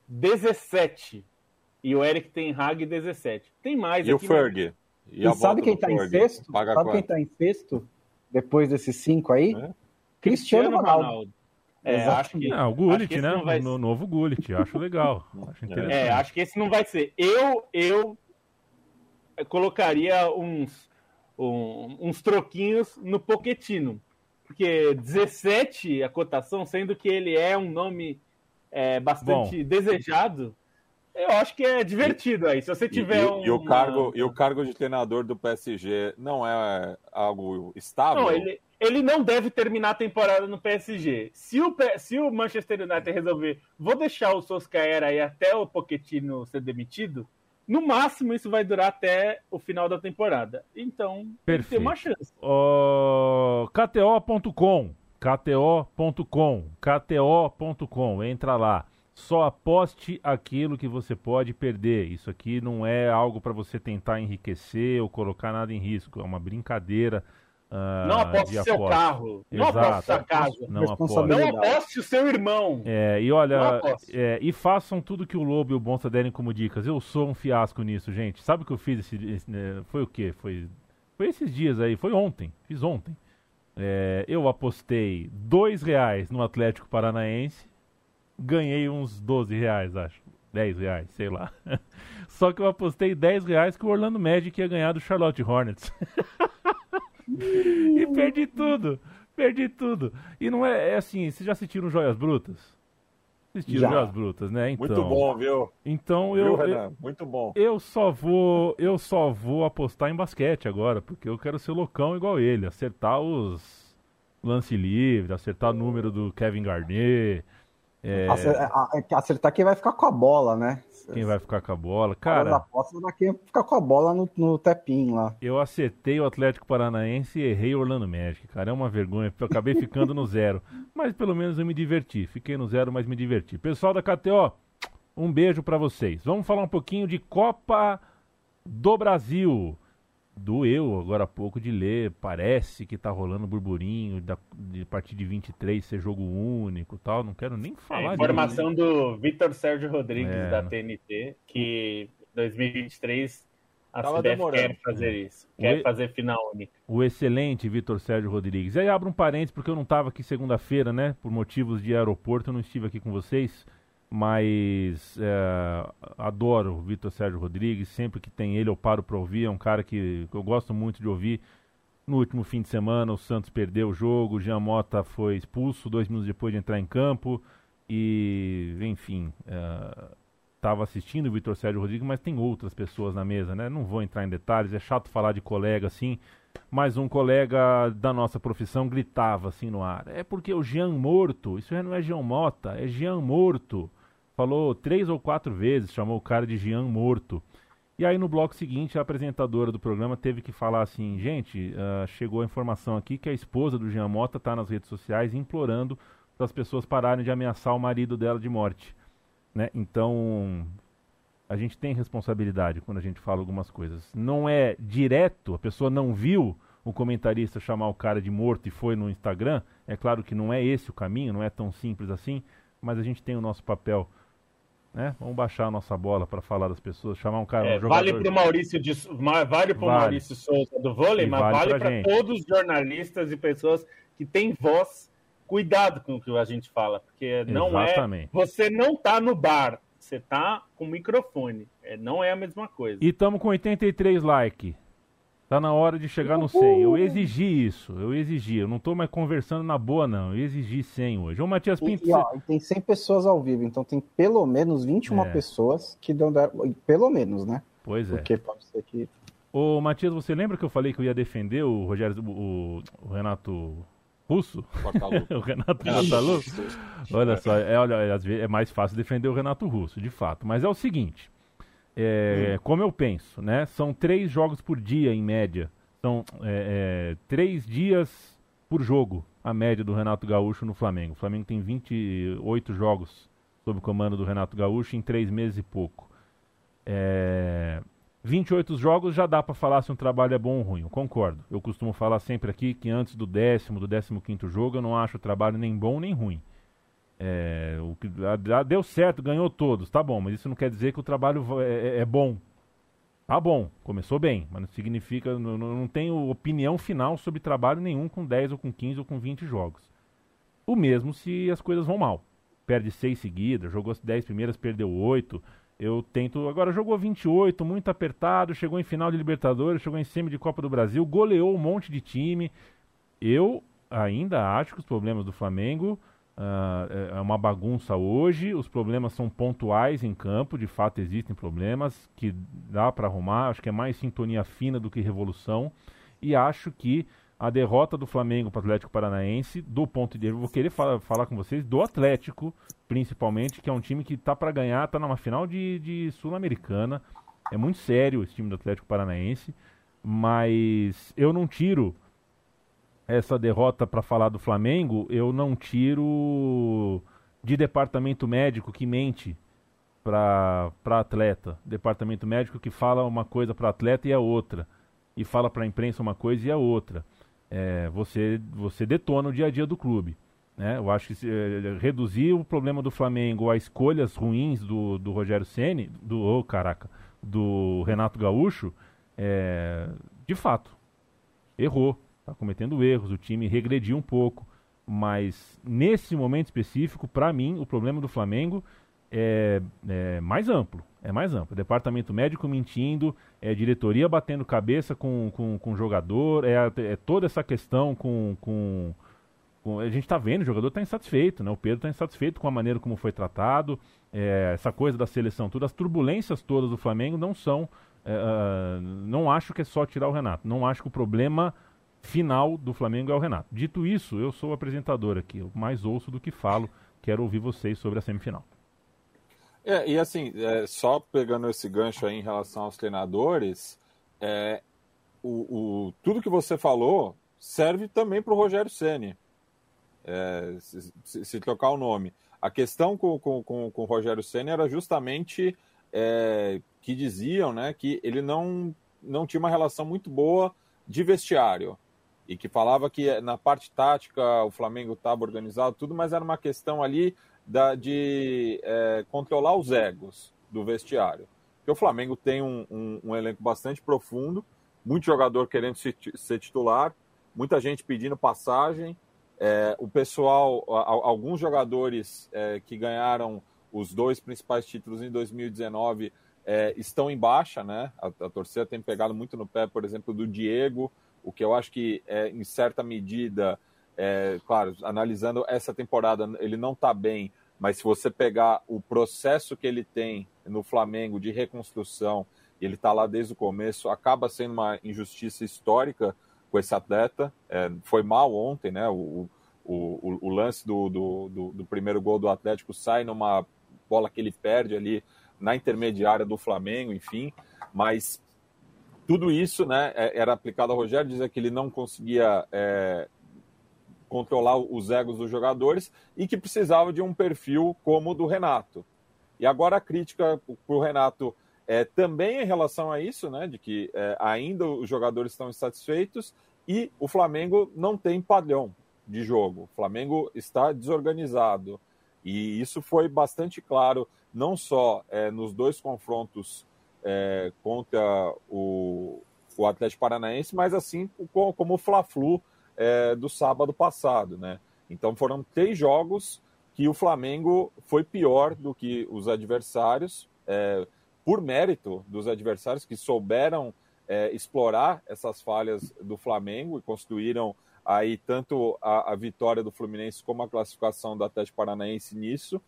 17. E o Eric Ten Hag, 17. Tem mais e aqui. O Ferg. E, e sabe quem tá Ferg? em sexto? Paga sabe quanto? quem tá em sexto? Depois desses cinco aí? É? Cristiano, Cristiano Ronaldo. Ronaldo. É, acho que, não, o Gullit, né? Vai... No novo Gullit, acho legal. Acho é, acho que esse não vai ser. Eu, eu colocaria uns, um, uns troquinhos no Poquetino. Porque 17 a cotação, sendo que ele é um nome é, bastante Bom. desejado, eu acho que é divertido aí. Se você tiver e, um. E o, cargo, e o cargo de treinador do PSG não é algo estável? Não, ele, ele não deve terminar a temporada no PSG. Se o, se o Manchester United resolver, vou deixar o Solskjaer aí até o Pochettino ser demitido, no máximo isso vai durar até o final da temporada. Então, tem uma chance. Uh, KTO.com, KTO.com, KTO.com, entra lá. Só aposte aquilo que você pode perder. Isso aqui não é algo para você tentar enriquecer ou colocar nada em risco. É uma brincadeira Uh, não aposte seu carro, não aposte sua casa, não aposte. não aposte o seu irmão. É, e olha, é, e façam tudo que o Lobo e o Bonsa derem como dicas. Eu sou um fiasco nisso, gente. Sabe o que eu fiz? Esse, esse né, foi o quê? Foi, foi esses dias aí, foi ontem, fiz ontem. É, eu apostei dois reais no Atlético Paranaense, ganhei uns 12 reais, acho. 10 reais, sei lá. Só que eu apostei 10 reais que o Orlando Magic ia ganhar do Charlotte Hornets. e perdi tudo. Perdi tudo. E não é, é assim, vocês já assistiram Joias Brutas? Assistiram já. Joias Brutas, né? Então, Muito bom, viu? Então eu, viu, eu Muito bom. Eu só vou, eu só vou apostar em basquete agora, porque eu quero ser loucão igual ele, acertar os lance livre, acertar o número do Kevin Garnett, é... Acertar quem vai ficar com a bola, né? Quem vai ficar com a bola. Cara, da aposta da quem ficar com a bola no, no tepinho lá. Eu acertei o Atlético Paranaense e errei o Orlando Magic, cara. É uma vergonha. Eu acabei ficando no zero. Mas pelo menos eu me diverti. Fiquei no zero, mas me diverti. Pessoal da KTO, um beijo para vocês. Vamos falar um pouquinho de Copa do Brasil doeu agora há pouco de ler, parece que tá rolando burburinho da, de partir de 23 ser jogo único tal, não quero nem falar é, Informação disso. do Vitor Sérgio Rodrigues é, da TNT, que 2023 a Tava CBF demorando. quer fazer isso, quer e... fazer final única. O excelente Vitor Sérgio Rodrigues. E aí abro um parênteses, porque eu não estava aqui segunda-feira, né, por motivos de aeroporto, eu não estive aqui com vocês, mas é, adoro o Vitor Sérgio Rodrigues, sempre que tem ele eu paro para ouvir, é um cara que, eu gosto muito de ouvir. No último fim de semana o Santos perdeu o jogo, o Jean Mota foi expulso dois minutos depois de entrar em campo e, enfim, estava é, assistindo o Vitor Sérgio Rodrigues, mas tem outras pessoas na mesa, né? Não vou entrar em detalhes, é chato falar de colega assim, mas um colega da nossa profissão gritava assim no ar: é porque o Jean morto, isso não é Jean Mota, é Jean morto falou três ou quatro vezes, chamou o cara de Jean morto. E aí no bloco seguinte a apresentadora do programa teve que falar assim, gente, uh, chegou a informação aqui que a esposa do Jean Mota está nas redes sociais implorando para as pessoas pararem de ameaçar o marido dela de morte. Né? Então a gente tem responsabilidade quando a gente fala algumas coisas. Não é direto, a pessoa não viu o comentarista chamar o cara de morto e foi no Instagram. É claro que não é esse o caminho, não é tão simples assim, mas a gente tem o nosso papel né? Vamos baixar a nossa bola para falar das pessoas, chamar um cara. É, um vale para o Maurício, de, vale pro vale. Maurício Souza do vôlei, e mas vale para todos os jornalistas e pessoas que têm voz. Cuidado com o que a gente fala, porque não é Exatamente. é. Você não está no bar, você está com microfone. É, não é a mesma coisa. E estamos com 83 likes. Tá na hora de chegar no 100. Eu exigi isso, eu exigi. Eu não tô mais conversando na boa, não. Eu exigi 100 hoje. Ô, Matias Pinto. E, e, ó, tem 100 pessoas ao vivo, então tem pelo menos 21 é. pessoas que dão. Pelo menos, né? Pois é. Porque pode ser que. Ô, Matias, você lembra que eu falei que eu ia defender o Rogério, o, o Renato Russo? o Renato Portalu? olha só, é, olha, é mais fácil defender o Renato Russo, de fato. Mas é o seguinte, é, como eu penso, né? São três jogos por dia, em média. São é, é, três dias por jogo, a média do Renato Gaúcho no Flamengo. O Flamengo tem 28 jogos sob o comando do Renato Gaúcho em três meses e pouco. É... 28 jogos já dá para falar se um trabalho é bom ou ruim, eu concordo. Eu costumo falar sempre aqui que antes do décimo, do décimo quinto jogo, eu não acho o trabalho nem bom nem ruim. É, o que deu certo, ganhou todos, tá bom, mas isso não quer dizer que o trabalho é, é, é bom. Tá bom, começou bem, mas não significa, não, não tenho opinião final sobre trabalho nenhum com 10 ou com 15 ou com 20 jogos. O mesmo se as coisas vão mal. Perde seis seguidas, jogou as 10 primeiras, perdeu 8 eu tento. Agora jogou 28, muito apertado, chegou em final de Libertadores, chegou em semi de Copa do Brasil, goleou um monte de time. Eu ainda acho que os problemas do Flamengo uh, é uma bagunça hoje. Os problemas são pontuais em campo, de fato existem problemas que dá para arrumar. Acho que é mais sintonia fina do que revolução. E acho que a derrota do Flamengo para o Atlético Paranaense, do ponto de vista, vou querer falar, falar com vocês do Atlético, principalmente, que é um time que está para ganhar, está numa final de, de Sul-Americana. É muito sério esse time do Atlético Paranaense, mas eu não tiro essa derrota para falar do Flamengo, eu não tiro de departamento médico que mente para atleta, departamento médico que fala uma coisa para atleta e a outra, e fala para a imprensa uma coisa e a outra é, você, você detona o dia a dia do clube. Né? Eu acho que é, reduzir o problema do Flamengo a escolhas ruins do, do Rogério Ceni, do oh, caraca, do Renato Gaúcho, é, de fato, errou, está cometendo erros, o time regrediu um pouco, mas nesse momento específico, para mim, o problema do Flamengo é, é mais amplo é mais amplo. Departamento médico mentindo, é diretoria batendo cabeça com, com, com jogador, é, é toda essa questão com. com, com a gente está vendo, o jogador está insatisfeito, né? O Pedro está insatisfeito com a maneira como foi tratado, é, essa coisa da seleção, tudo, as turbulências todas do Flamengo não são. É, uh, não acho que é só tirar o Renato. Não acho que o problema final do Flamengo é o Renato. Dito isso, eu sou o apresentador aqui, eu mais ouço do que falo. Quero ouvir vocês sobre a semifinal. É, e assim, é, só pegando esse gancho aí em relação aos treinadores, é, o, o, tudo que você falou serve também para o Rogério Ceni. É, se, se, trocar o nome. A questão com, com, com, com o Rogério Ceni era justamente é, que diziam né, que ele não, não tinha uma relação muito boa de vestiário. E que falava que na parte tática o Flamengo estava organizado, tudo, mas era uma questão ali da, de é, controlar os egos do vestiário. Porque o Flamengo tem um, um, um elenco bastante profundo, muito jogador querendo se, ser titular, muita gente pedindo passagem. É, o pessoal, alguns jogadores é, que ganharam os dois principais títulos em 2019 é, estão em baixa, né? A, a, torcida tem pegado muito no pé, por exemplo, do Diego, o que eu acho que, é, em certa medida, é, claro, analisando essa temporada, ele não está bem, mas se você pegar o processo que ele tem no Flamengo de reconstrução, ele está lá desde o começo, acaba sendo uma injustiça histórica com esse atleta. É, foi mal ontem, né? O, o, o lance do, do, do, do, primeiro gol do Atlético sai numa bola que ele perde ali na intermediária do Flamengo, enfim. Mas tudo isso né, é, era aplicado ao Rogério, dizia que ele não conseguia é, controlar os egos dos jogadores e que precisava de um perfil como o do Renato. E agora a crítica para o Renato é também em relação a isso, né, de que é, ainda os jogadores estão insatisfeitos e o Flamengo não tem padrão de jogo. O Flamengo está desorganizado e isso foi bastante claro não só é, nos dois confrontos é, contra o, o Atlético Paranaense, mas assim como, como o Fla-Flu é, do sábado passado, né? Então foram três jogos que o Flamengo foi pior do que os adversários, é, por mérito dos adversários que souberam é, explorar essas falhas do Flamengo e construíram aí tanto a, a, vitória do Fluminense como a classificação do Atlético Paranaense nisso.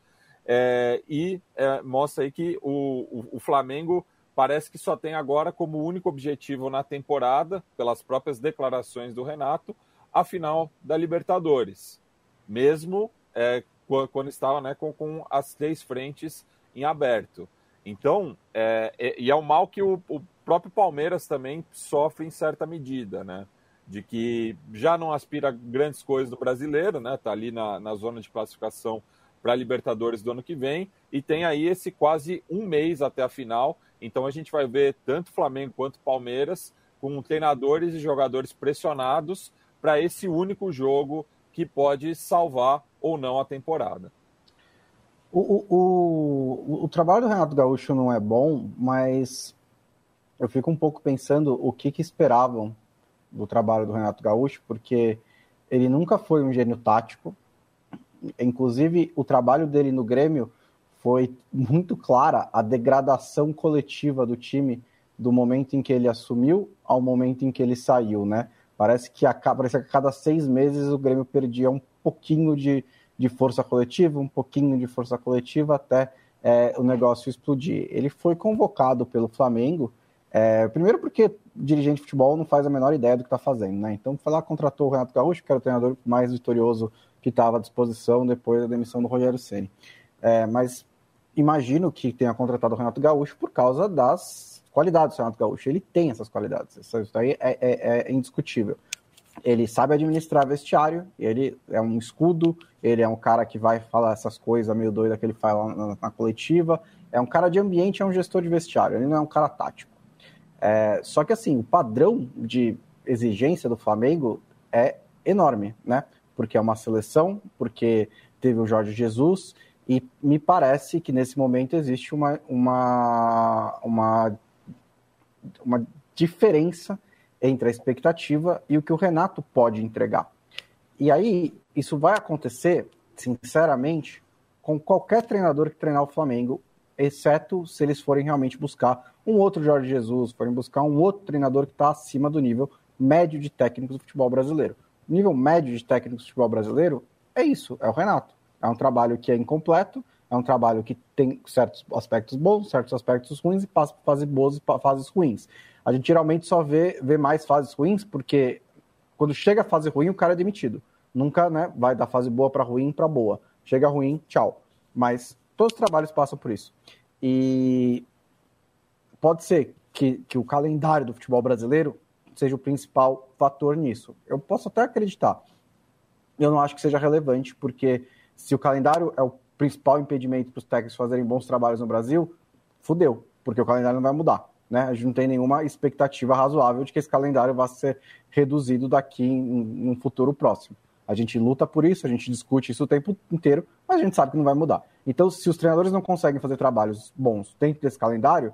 É, e é, mostra aí que o, o, o Flamengo parece que só tem agora como único objetivo na temporada, pelas próprias declarações do Renato, a final da Libertadores, mesmo é, quando estava né, com, com, as três frentes em aberto. Então, é, é, e é um mal que o, o, próprio Palmeiras também sofre em certa medida, né? De que já não aspira grandes coisas do brasileiro, né? Está ali na, na zona de classificação para Libertadores do ano que vem e tem aí esse quase um mês até a final. Então a gente vai ver tanto Flamengo quanto Palmeiras com treinadores e jogadores pressionados para esse único jogo que pode salvar ou não a temporada. O, o, o, o, trabalho do Renato Gaúcho não é bom, mas eu fico um pouco pensando o que, que esperavam do trabalho do Renato Gaúcho, porque ele nunca foi um gênio tático, Inclusive, o trabalho dele no Grêmio foi muito clara a degradação coletiva do time do momento em que ele assumiu ao momento em que ele saiu, né? Parece que a, parece que a cada seis meses o Grêmio perdia um pouquinho de, de força coletiva, um pouquinho de força coletiva até é, o negócio explodir. Ele foi convocado pelo Flamengo, é, primeiro porque dirigente de futebol não faz a menor ideia do que está fazendo, né? Então foi lá, contratou o Renato Gaúcho, que era o treinador mais vitorioso que estava à disposição depois da demissão do Rogério Ceni. É, mas imagino que tenha contratado o Renato Gaúcho por causa das qualidades do Renato Gaúcho. Ele tem essas qualidades, isso aí é, é, é indiscutível. Ele sabe administrar vestiário, ele é um escudo, ele é um cara que vai falar essas coisas meio doidas que ele fala na, na, coletiva. É um cara de ambiente, é um gestor de vestiário, ele não é um cara tático. É, só que assim, o padrão de exigência do Flamengo é enorme, né? porque é uma seleção, porque teve o Jorge Jesus, e me parece que nesse momento existe uma, uma, uma, uma diferença entre a expectativa e o que o Renato pode entregar. E aí, isso vai acontecer, sinceramente, com qualquer treinador que treinar o Flamengo, exceto se eles forem realmente buscar um outro Jorge Jesus, forem buscar um outro treinador que está acima do nível médio de técnicos do futebol brasileiro nível médio de técnico de futebol brasileiro é isso, é o Renato. É um trabalho que é incompleto, é um trabalho que tem certos aspectos bons, certos aspectos ruins e passa por fases boas e fases ruins. A gente geralmente só vê, vê mais fases ruins porque quando chega a fase ruim, o cara é demitido. Nunca né, vai da fase boa para ruim para boa. Chega ruim, tchau. Mas todos os trabalhos passam por isso. E pode ser que, que o calendário do futebol brasileiro seja o principal fator nisso. Eu posso até acreditar. Eu não acho que seja relevante, porque se o calendário é o principal impedimento para os técnicos fazerem bons trabalhos no Brasil, fudeu, porque o calendário não vai mudar. Né? A gente não tem nenhuma expectativa razoável de que esse calendário vá ser reduzido daqui em, um futuro próximo. A gente luta por isso, a gente discute isso o tempo inteiro, mas a gente sabe que não vai mudar. Então, se os treinadores não conseguem fazer trabalhos bons dentro desse calendário,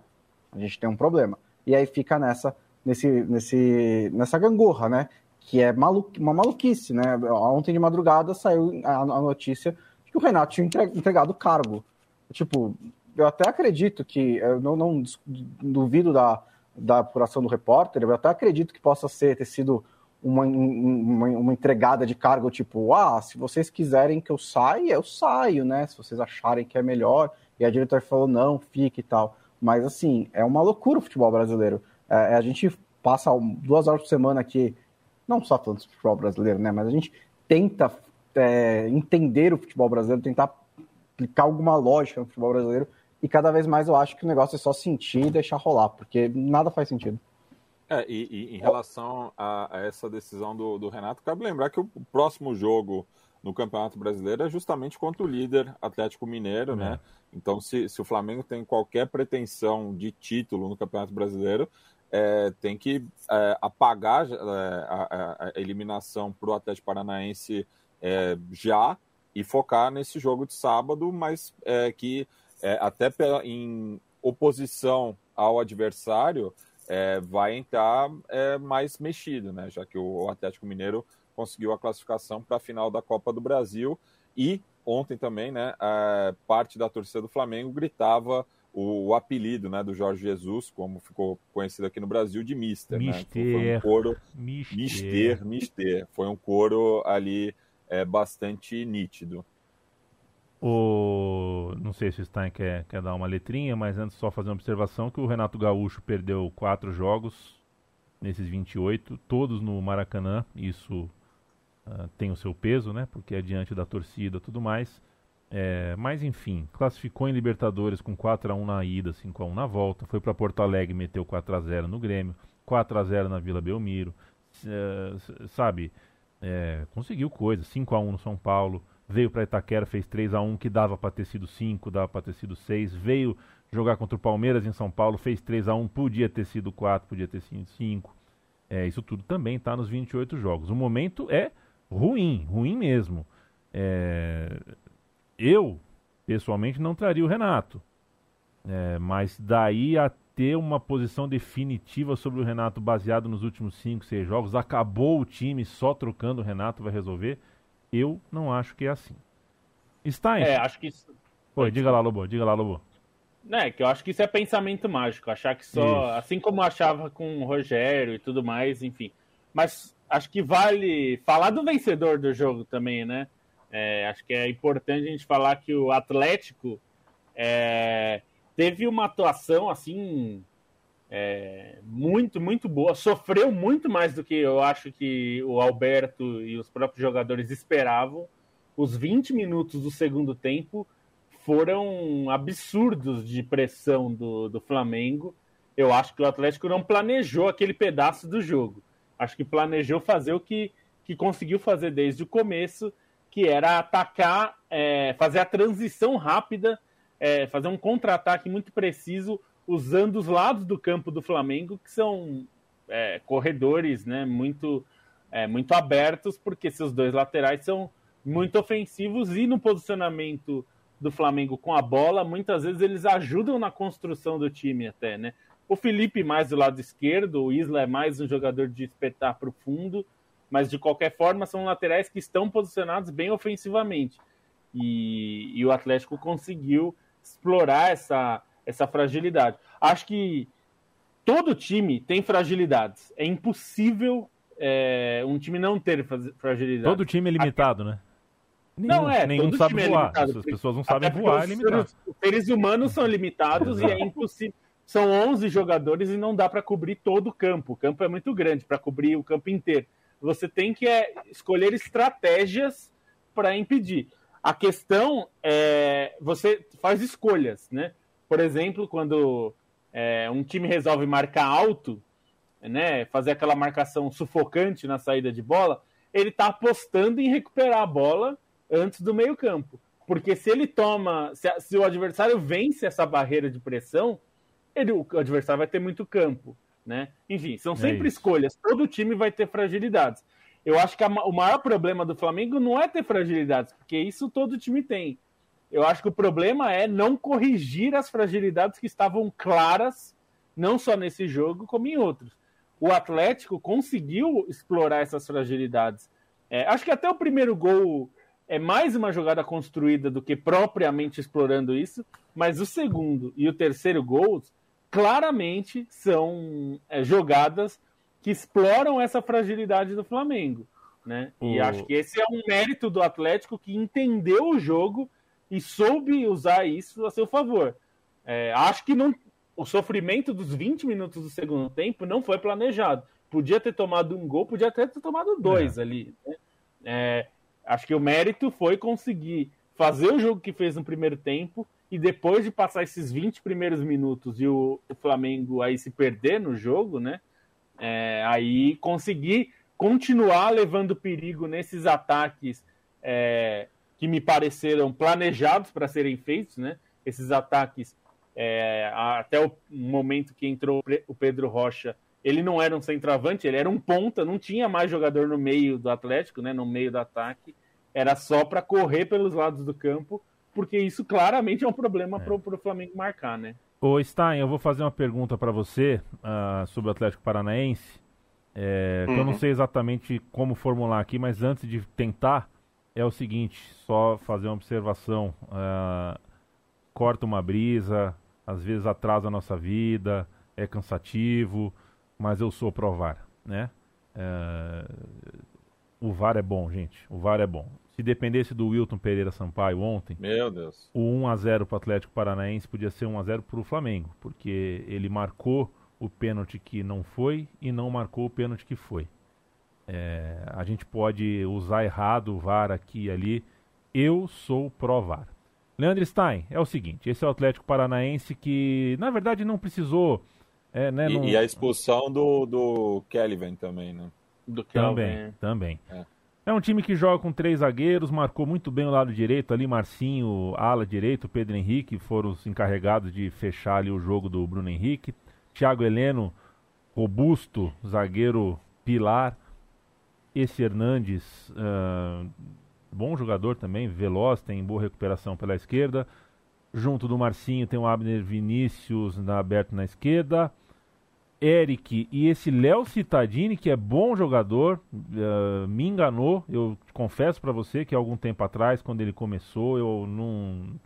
a gente tem um problema. E aí fica nessa nesse, nesse, nessa gangorra, né? Que é malu, uma maluquice, né? Ontem de madrugada saiu a, a notícia de que o Renato tinha entregado o cargo. Tipo, eu até acredito que, eu não, não duvido da, da apuração do repórter, eu até acredito que possa ser, ter sido uma, uma, uma, entregada de cargo, tipo, ah, se vocês quiserem que eu saia, eu saio, né? Se vocês acharem que é melhor. E a diretora falou, não, fique e tal. Mas, assim, é uma loucura o futebol brasileiro. É, a gente passa duas horas por semana aqui, não só falando do futebol brasileiro, né? Mas a gente tenta é, entender o futebol brasileiro, tentar aplicar alguma lógica no futebol brasileiro. E cada vez mais eu acho que o negócio é só sentir e deixar rolar, porque nada faz sentido. É, e, e em relação a, a essa decisão do, do, Renato, cabe lembrar que o próximo jogo no Campeonato Brasileiro é justamente contra o líder Atlético Mineiro, né? é. né? Então, se, se o Flamengo tem qualquer pretensão de título no Campeonato Brasileiro, é, tem que é, apagar é, a, a, eliminação para o Atlético Paranaense é, já e focar nesse jogo de sábado, mas é, que até em oposição ao adversário vai entrar mais mexido, né? já que o Atlético Mineiro conseguiu a classificação para a final da Copa do Brasil e ontem também, né, parte da torcida do Flamengo gritava o, o, apelido né, do Jorge Jesus, como ficou conhecido aqui no Brasil, de Mister. Mister. Né? Então, foi um coro. Mister. Mister, Mister. Foi um coro ali é, bastante nítido. O... Não sei se o Stein quer, quer dar uma letrinha, mas antes só fazer uma observação que o Renato Gaúcho perdeu quatro jogos nesses 28, todos no Maracanã. Isso uh, tem o seu peso, né? Porque é diante da torcida e tudo mais. É, mas enfim, classificou em Libertadores com 4 a 1 na ida, 5 a 1 na volta. Foi para Porto Alegre, meteu 4 a 0 no Grêmio, 4 a 0 na Vila Belmiro. É, sabe, é, conseguiu coisa, 5 a 1 no São Paulo veio para Itaquera, fez 3 a 1 que dava para ter sido 5, dava para ter sido 6, veio jogar contra o Palmeiras em São Paulo, fez 3 a 1 podia ter sido 4, podia ter sido 5. É, isso tudo também está nos 28 jogos. O momento é ruim, ruim mesmo. É, eu, pessoalmente, não traria o Renato. É, mas daí a ter uma posição definitiva sobre o Renato baseado nos últimos 5, 6 jogos, acabou o time, só trocando o Renato vai resolver eu não acho que é assim. Stein. É, acho que isso. Oi, diga lá, Lobo, diga lá, Lobo. É, que eu acho que isso é pensamento mágico. Achar que só. Isso. Assim como eu achava com o Rogério e tudo mais, enfim. Mas acho que vale falar do vencedor do jogo também, né? É, acho que é importante a gente falar que o Atlético é, teve uma atuação assim é, muito, muito boa. Sofreu muito mais do que eu acho que o Alberto e os próprios jogadores esperavam. Os 20 minutos do segundo tempo foram absurdos de pressão do, do Flamengo. Eu acho que o Atlético não planejou aquele pedaço do jogo. Acho que planejou fazer o que, que conseguiu fazer desde o começo, que era atacar, é, fazer a transição rápida, é, fazer um contra-ataque muito preciso usando os lados do campo do Flamengo, que são é, corredores né, muito, é, muito abertos, porque seus dois laterais são muito ofensivos e no posicionamento do Flamengo com a bola, muitas vezes eles ajudam na construção do time até, né? O Felipe mais do lado esquerdo, o Isla é mais um jogador de espetar para o fundo, mas de qualquer forma são laterais que estão posicionados bem ofensivamente. E, e o Atlético conseguiu explorar essa, essa fragilidade. Acho que todo time tem fragilidades. É impossível é, um time não ter fragilidade. Todo time é limitado, né? Nenhum, não é, nenhum sabe é voar. Limitado, As pessoas não sabem voar, é limitado. Os, os seres humanos são limitados e é impossível. São 11 jogadores e não dá para cobrir todo o campo. O campo é muito grande para cobrir o campo inteiro. Você tem que é, escolher estratégias para impedir. A questão é você faz escolhas, né? Por exemplo, quando é, um time resolve marcar alto, né, fazer aquela marcação sufocante na saída de bola, ele está apostando em recuperar a bola antes do meio campo. Porque se ele toma, se, se o adversário vence essa barreira de pressão, ele, o adversário vai ter muito campo. Né? Enfim, são é sempre é escolhas. Todo time vai ter fragilidades. Eu acho que a, o maior problema do Flamengo não é ter fragilidades, porque isso todo time tem. Eu acho que o problema é não corrigir as fragilidades que estavam claras, não só nesse jogo, como em outros. O Atlético conseguiu explorar essas fragilidades. É, acho que até o primeiro gol é mais uma jogada construída do que propriamente explorando isso, mas o segundo e o terceiro gols claramente são é, jogadas que exploram essa fragilidade do Flamengo. Né? E acho que esse é um mérito do Atlético que entendeu o jogo e soube usar isso a seu favor. É, acho que não, o sofrimento dos 20 minutos do segundo tempo não foi planejado. Podia ter tomado um gol, podia até ter tomado dois é. ali. Né? É, acho que o mérito foi conseguir fazer o jogo que fez no primeiro tempo e depois de passar esses 20 primeiros minutos e o, o Flamengo aí se perder no jogo, né? É, aí conseguir continuar levando perigo nesses ataques é, que me pareceram planejados para serem feitos, né? Esses ataques é, até o momento que entrou o Pedro Rocha, ele não era um centroavante, ele era um ponta, não tinha mais jogador no meio do Atlético, né? No meio do ataque, era só para correr pelos lados do campo, porque isso claramente é um problema é. para o Flamengo marcar, né? Ô Stein, eu vou fazer uma pergunta para você uh, sobre o Atlético Paranaense. É, uhum. Eu não uhum. sei exatamente como formular aqui, mas antes de tentar, é o seguinte, só fazer uma observação. Uh, corta uma brisa, às vezes atrasa a nossa vida, é cansativo, mas eu sou provar, né? Uh, o VAR é bom, gente. O VAR é bom. Se dependesse do Wilton Pereira Sampaio ontem, meu Deus. O 1 a 0 para o Atlético Paranaense podia ser 1 a 0 para o Flamengo, porque ele marcou o pênalti que não foi e não marcou o pênalti que foi. É, a gente pode usar errado o VAR aqui e ali. Eu sou pró-VAR. Leandro Stein, é o seguinte: esse é o Atlético Paranaense que, na verdade, não precisou. É, né, e, não... e, a expulsão do, do Kelvin também, né? Do Também, também. É. é. um time que joga com três zagueiros, marcou muito bem o lado direito ali, Marcinho, ala direito, Pedro Henrique foram os encarregados de fechar ali o jogo do Bruno Henrique. Thiago Heleno, robusto, zagueiro pilar. Esse Hernandes, uh, bom jogador também, veloz, tem boa recuperação pela esquerda. Junto do Marcinho tem o Abner Vinícius na, aberto na esquerda. Eric e esse Léo Cittadini, que é bom jogador, uh, me enganou. Eu confesso para você que algum tempo atrás, quando ele começou, eu não,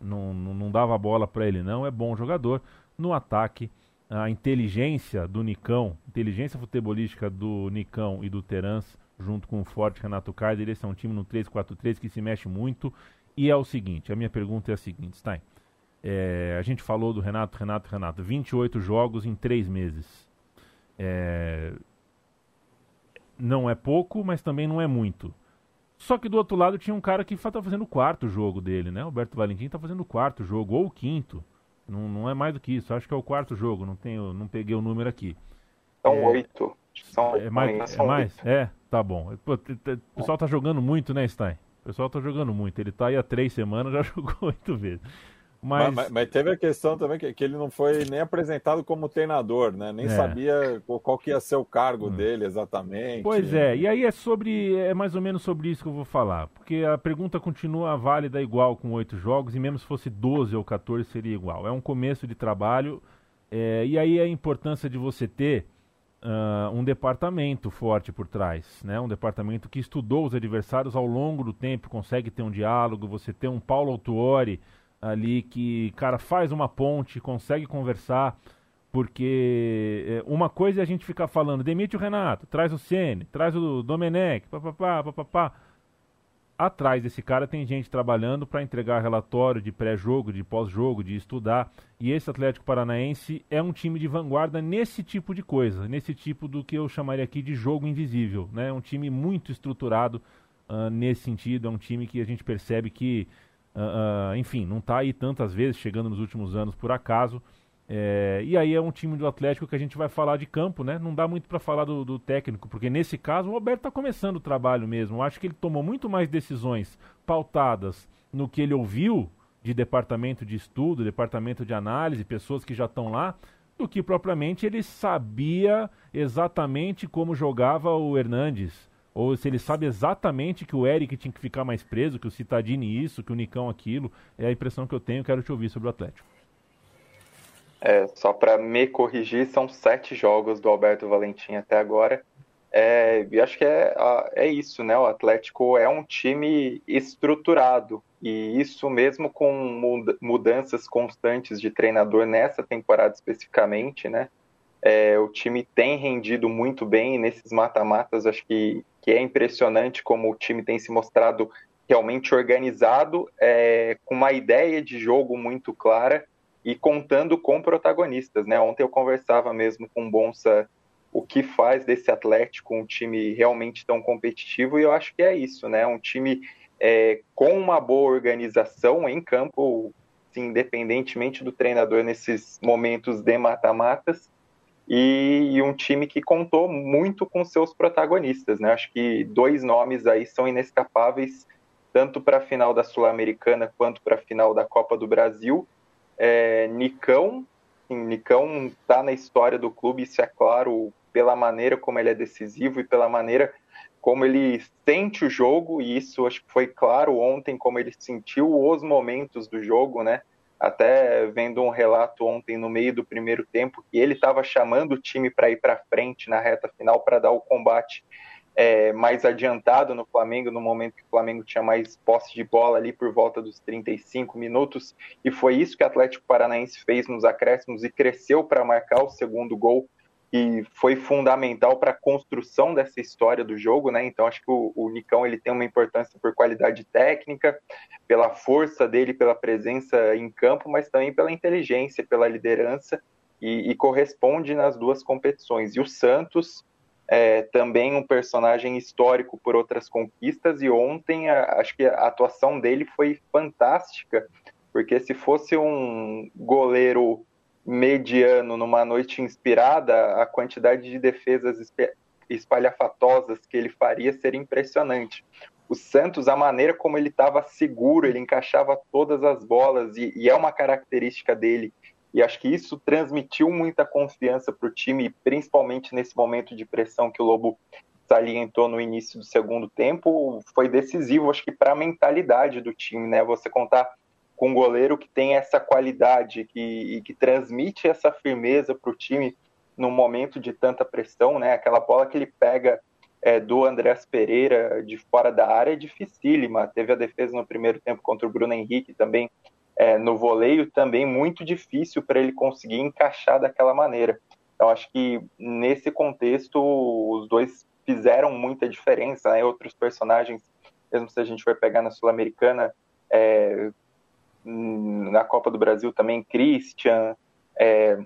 não, não dava bola para ele, não. É bom jogador. No ataque, a inteligência do Nicão, inteligência futebolística do Nicão e do Terans, junto com o forte Renato Kaiser, esse é um time no 3-4-3 que se mexe muito. E é o seguinte: a minha pergunta é a seguinte, Stein. É, a gente falou do Renato, Renato, Renato. 28 jogos em 3 meses. É, não é pouco, mas também não é muito. Só que do outro lado tinha um cara que está fazendo o quarto jogo dele, né? O Alberto Valentim está fazendo o quarto jogo, ou o quinto. Não, não é mais do que isso. Acho que é o quarto jogo. Não, tenho, não peguei o número aqui. São é, oito. São, é mais? É, mais? é, tá bom. Pô, o pessoal tá jogando muito, né, Stein? O pessoal tá jogando muito. Ele tá aí há três semanas, já jogou oito vezes. Mas... Mas, mas, teve a questão também que, que, ele não foi nem apresentado como treinador, né? Nem é. sabia qual, que ia ser o cargo hum. dele exatamente. Pois é, e aí é sobre. É mais ou menos sobre isso que eu vou falar. Porque a pergunta continua válida igual com oito jogos, e mesmo se fosse 12 ou 14 seria igual. É um começo de trabalho. É, e aí a importância de você ter uh, um departamento forte por trás, né? Um departamento que estudou os adversários ao longo do tempo, consegue ter um diálogo, você ter um Paulo Autuori ali que, cara, faz uma ponte, consegue conversar, porque é, uma coisa é a gente ficar falando, demite o Renato, traz o Ceni, traz o Domenech, papapá, papapá. Atrás desse cara tem gente trabalhando para entregar relatório de pré-jogo, de pós-jogo, de estudar. E esse Atlético Paranaense é um time de vanguarda nesse tipo de coisa, nesse tipo do que eu chamaria aqui de jogo invisível. Né? É um time muito estruturado uh, nesse sentido, é um time que a gente percebe que Uh, uh, enfim, não está aí tantas vezes, chegando nos últimos anos por acaso. É, e aí é um time do Atlético que a gente vai falar de campo, né? Não dá muito para falar do, do, técnico, porque nesse caso o Roberto está começando o trabalho mesmo. Eu acho que ele tomou muito mais decisões pautadas no que ele ouviu de departamento de estudo, departamento de análise, pessoas que já estão lá, do que propriamente ele sabia exatamente como jogava o Hernandes ou se ele sabe exatamente que o Eric tinha que ficar mais preso, que o Citadini isso, que o Nicão aquilo. É a impressão que eu tenho, quero te ouvir sobre o Atlético. É, só para me corrigir, são sete jogos do Alberto Valentim até agora. É, e acho que é, é isso, né? O Atlético é um time estruturado. E isso mesmo com mudanças constantes de treinador nessa temporada especificamente, né? É, o time tem rendido muito bem nesses mata-matas. Acho que, que é impressionante como o time tem se mostrado realmente organizado, é, com uma ideia de jogo muito clara e contando com protagonistas. Né? Ontem eu conversava mesmo com o Bonsa o que faz desse Atlético um time realmente tão competitivo e eu acho que é isso, né? Um time é, com uma boa organização em campo, assim, independentemente do treinador nesses momentos de mata-matas, e, e, um time que contou muito com seus protagonistas. Né? Acho que dois nomes aí são inescapáveis, tanto para a final da Sul-Americana quanto para a final da Copa do Brasil. É, Nicão, sim, Nicão está na história do clube, isso é claro, pela maneira como ele é decisivo e pela maneira como ele sente o jogo, e isso acho que foi claro ontem, como ele sentiu os momentos do jogo, né? Até vendo um relato ontem no meio do primeiro tempo que ele estava chamando o time para ir para frente na reta final para dar o combate é, mais adiantado no Flamengo, no momento que o Flamengo tinha mais posse de bola ali por volta dos 35 minutos, e foi isso que o Atlético Paranaense fez nos acréscimos e cresceu para marcar o segundo gol que foi fundamental para a construção dessa história do jogo, né? Então acho que o, o, Nicão ele tem uma importância por qualidade técnica, pela força dele, pela presença em campo, mas também pela inteligência, pela liderança e, e corresponde nas duas competições. E o Santos é, também um personagem histórico por outras conquistas e ontem a, acho que a atuação dele foi fantástica, porque se fosse um goleiro mediano numa noite inspirada, a quantidade de defesas espalhafatosas que ele faria seria impressionante. O Santos, a maneira como ele estava seguro, ele encaixava todas as bolas, e, e, é uma característica dele. E acho que isso transmitiu muita confiança para o time, principalmente nesse momento de pressão que o Lobo salientou no início do segundo tempo. Foi decisivo, acho que, para a mentalidade do time, né? Você contar com um goleiro que tem essa qualidade que, e que transmite essa firmeza para o time no momento de tanta pressão, né? Aquela bola que ele pega é, do Andréas Pereira de fora da área é dificílima. Teve a defesa no primeiro tempo contra o Bruno Henrique também é, no voleio, também muito difícil para ele conseguir encaixar daquela maneira. Então, acho que nesse contexto, os dois fizeram muita diferença. Né? Outros personagens, mesmo se a gente for pegar na Sul-Americana, é, na Copa do Brasil também, Christian, é,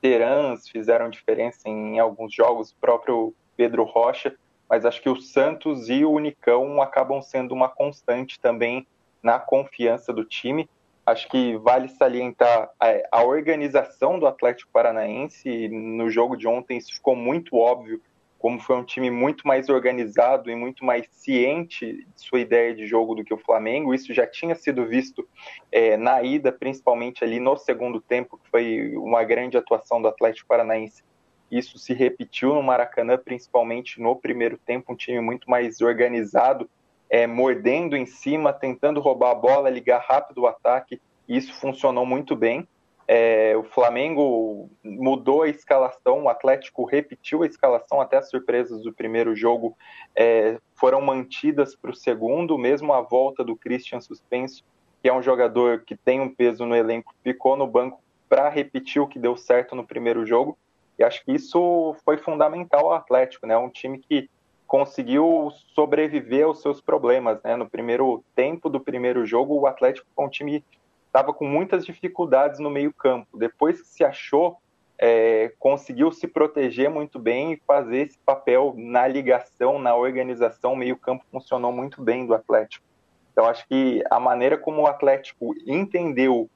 Terans fizeram diferença em alguns jogos, o próprio Pedro Rocha, mas acho que o Santos e o Unicão acabam sendo uma constante também na confiança do time. Acho que vale salientar a, a organização do Atlético Paranaense. No jogo de ontem, isso ficou muito óbvio como foi um time muito mais organizado e muito mais ciente de sua ideia de jogo do que o Flamengo. Isso já tinha sido visto é, na ida, principalmente ali no segundo tempo, que foi uma grande atuação do Atlético Paranaense. Isso se repetiu no Maracanã, principalmente no primeiro tempo, um time muito mais organizado, é, mordendo em cima, tentando roubar a bola, ligar rápido o ataque. E isso funcionou muito bem. É, o Flamengo mudou a escalação, o Atlético repetiu a escalação, até as surpresas do primeiro jogo é, foram mantidas para o segundo, mesmo a volta do Christian Suspenso, que é um jogador que tem um peso no elenco, ficou no banco para repetir o que deu certo no primeiro jogo. E acho que isso foi fundamental ao Atlético, né? Um time que conseguiu sobreviver aos seus problemas, né? No primeiro tempo do primeiro jogo, o Atlético foi um time estava com muitas dificuldades no meio-campo. Depois que se achou, é, conseguiu se proteger muito bem e fazer esse papel na ligação, na organização. O meio-campo funcionou muito bem do Atlético. Então, acho que a maneira como o Atlético entendeu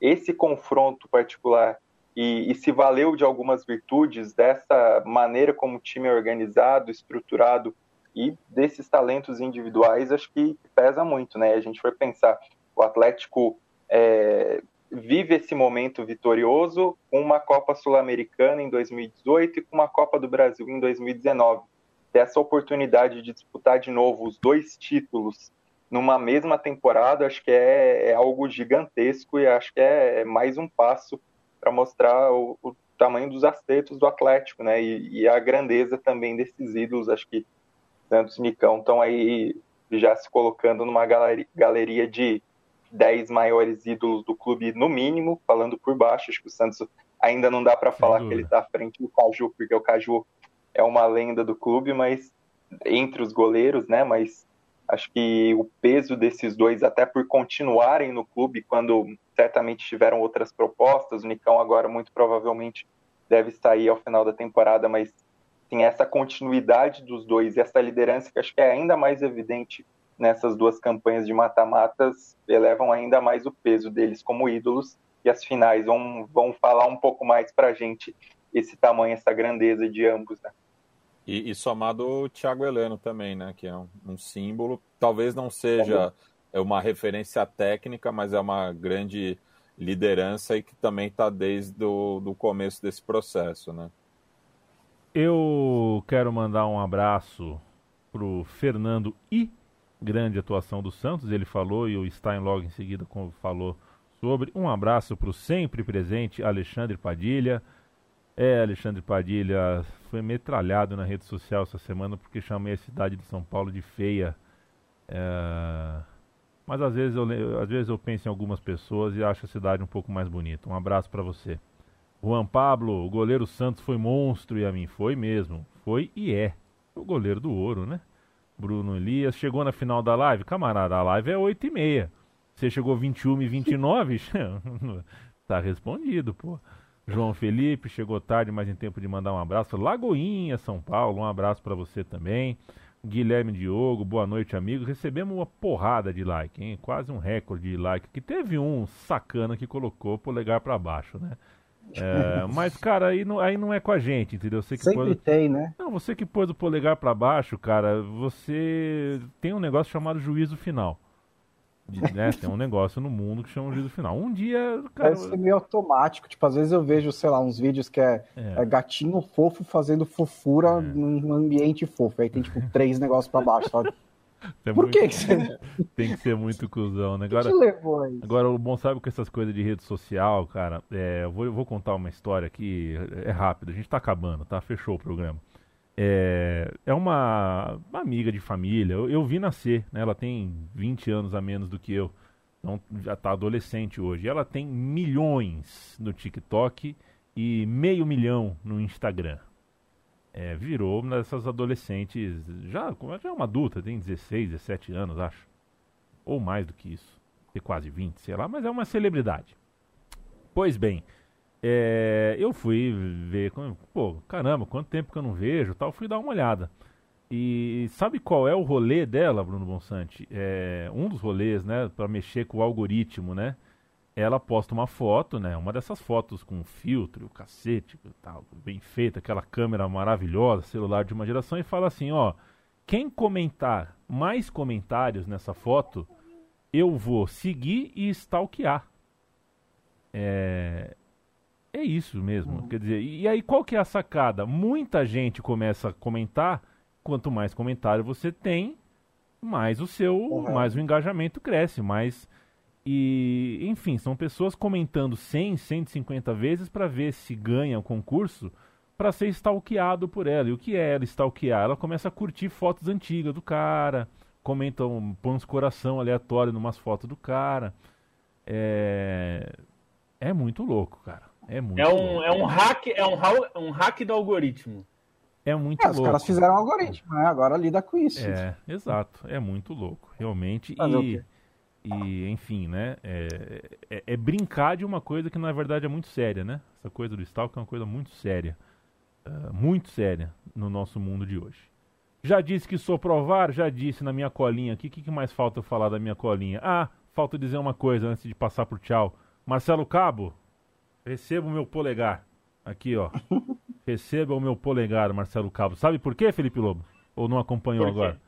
esse confronto particular e, e, se valeu de algumas virtudes dessa maneira como o time é organizado, estruturado e desses talentos individuais, acho que pesa muito, né? A gente foi pensar, o Atlético é, vive esse momento vitorioso com uma Copa Sul-Americana em 2018 e com uma Copa do Brasil em 2019. Essa oportunidade de disputar de novo os dois títulos numa mesma temporada, acho que é, é algo gigantesco e acho que é, é mais um passo para mostrar o, o, tamanho dos acertos do Atlético, né? E, e, a grandeza também desses ídolos. Acho que Santos e Nicão estão aí já se colocando numa galeria, galeria de 10 maiores ídolos do clube, no mínimo, falando por baixo. Acho que o Santos ainda não dá para falar que ele está à frente do Caju, porque o Caju é uma lenda do clube, mas entre os goleiros, né? Mas acho que o peso desses dois, até por continuarem no clube, quando certamente tiveram outras propostas, o Nicão agora muito provavelmente deve sair ao final da temporada, mas tem essa continuidade dos dois e essa liderança que acho que é ainda mais evidente nessas duas campanhas de mata-matas elevam ainda mais o peso deles como ídolos e as finais vão, vão falar um pouco mais para a gente esse tamanho, essa grandeza de ambos, né? E, e somado o Thiago Heleno também, né? Que é um, um símbolo, talvez não seja é uma referência técnica, mas é uma grande liderança e que também está desde o do começo desse processo, né? Eu quero mandar um abraço pro Fernando I grande atuação do Santos, ele falou e o Stein logo em seguida falou sobre. Um abraço para o sempre presente Alexandre Padilha. É, Alexandre Padilha foi metralhado na rede social essa semana porque chamei a cidade de São Paulo de feia. É... Mas às vezes, eu, às vezes eu penso em algumas pessoas e acho a cidade um pouco mais bonita. Um abraço para você. Juan Pablo, o goleiro Santos foi monstro e a mim foi mesmo. Foi e é. O goleiro do ouro, né? Bruno Elias chegou na final da live. Camarada, a live é 8 e meia. Você chegou 21 e 29? tá respondido, pô. João Felipe chegou tarde, mas em tempo de mandar um abraço. Lagoinha, São Paulo, um abraço para você também. Guilherme Diogo, boa noite, amigos. Recebemos uma porrada de like, hein? Quase um recorde de like. Que teve um sacana que colocou polegar para baixo, né? É, mas, cara, aí não, aí não é com a gente, entendeu? Você que Sempre pôs... tem, né? Não, você que pôs o polegar para baixo, cara, você tem um negócio chamado juízo final. Né? Tem um negócio no mundo que chama juízo final. Um dia. Cara... Ser meio automático. Tipo, às vezes eu vejo, sei lá, uns vídeos que é, é. é gatinho fofo fazendo fofura é. num ambiente fofo. Aí tem, tipo, três negócios para baixo, sabe? Tem Por muito... que, que você... Tem que ser muito cuzão, né? Agora, que levou aí? agora, o bom sabe com essas coisas de rede social, cara, é, eu, vou, eu vou contar uma história aqui, é rápido, a gente tá acabando, tá? Fechou o programa. É, é uma, uma amiga de família, eu, eu, vi nascer, né? Ela tem 20 anos a menos do que eu, então já tá adolescente hoje. Ela tem milhões no TikTok e meio milhão no Instagram é, virou uma dessas adolescentes, já, já é uma adulta, tem 16, 17 anos, acho. Ou mais do que isso. Tem quase 20, sei lá, mas é uma celebridade. Pois bem, é, eu fui ver, pô, caramba, quanto tempo que eu não vejo tal, fui dar uma olhada. E sabe qual é o rolê dela, Bruno Bonsante? É, um dos rolês, né, para mexer com o algoritmo, né? Ela posta uma foto, né? Uma dessas fotos com filtro, o cacete, tal, bem feita, aquela câmera maravilhosa, celular de uma geração, e fala assim, ó, quem comentar mais comentários nessa foto, eu vou seguir e stalkear. É, é isso mesmo. Uhum. Quer dizer, e aí qual que é a sacada? Muita gente começa a comentar, quanto mais comentário você tem, mais o seu, mais o engajamento cresce, mais e, enfim, são pessoas comentando 100, 150 vezes para ver se ganha o concurso para ser stalkeado por ela. E o que é ela stalkear? Ela começa a curtir fotos antigas do cara, comenta, um, põe uns coração aleatório numas fotos do cara. É, é muito louco, cara. É muito é um, louco. É um hack, é um, um hack do algoritmo. É muito é, louco. Os caras fizeram um algoritmo, né? Agora lida com isso. É, exato. É muito louco, realmente. e e, enfim, né? É, é, é, brincar de uma coisa que na verdade é muito séria, né? Essa coisa do stalk é uma coisa muito séria. Uh, muito séria no nosso mundo de hoje. Já disse que sou provar, já disse na minha colinha aqui. O que, que mais falta eu falar da minha colinha? Ah, falta dizer uma coisa antes de passar pro tchau. Marcelo Cabo, receba o meu polegar. Aqui, ó. receba o meu polegar, Marcelo Cabo. Sabe por quê, Felipe Lobo? Ou não acompanhou agora?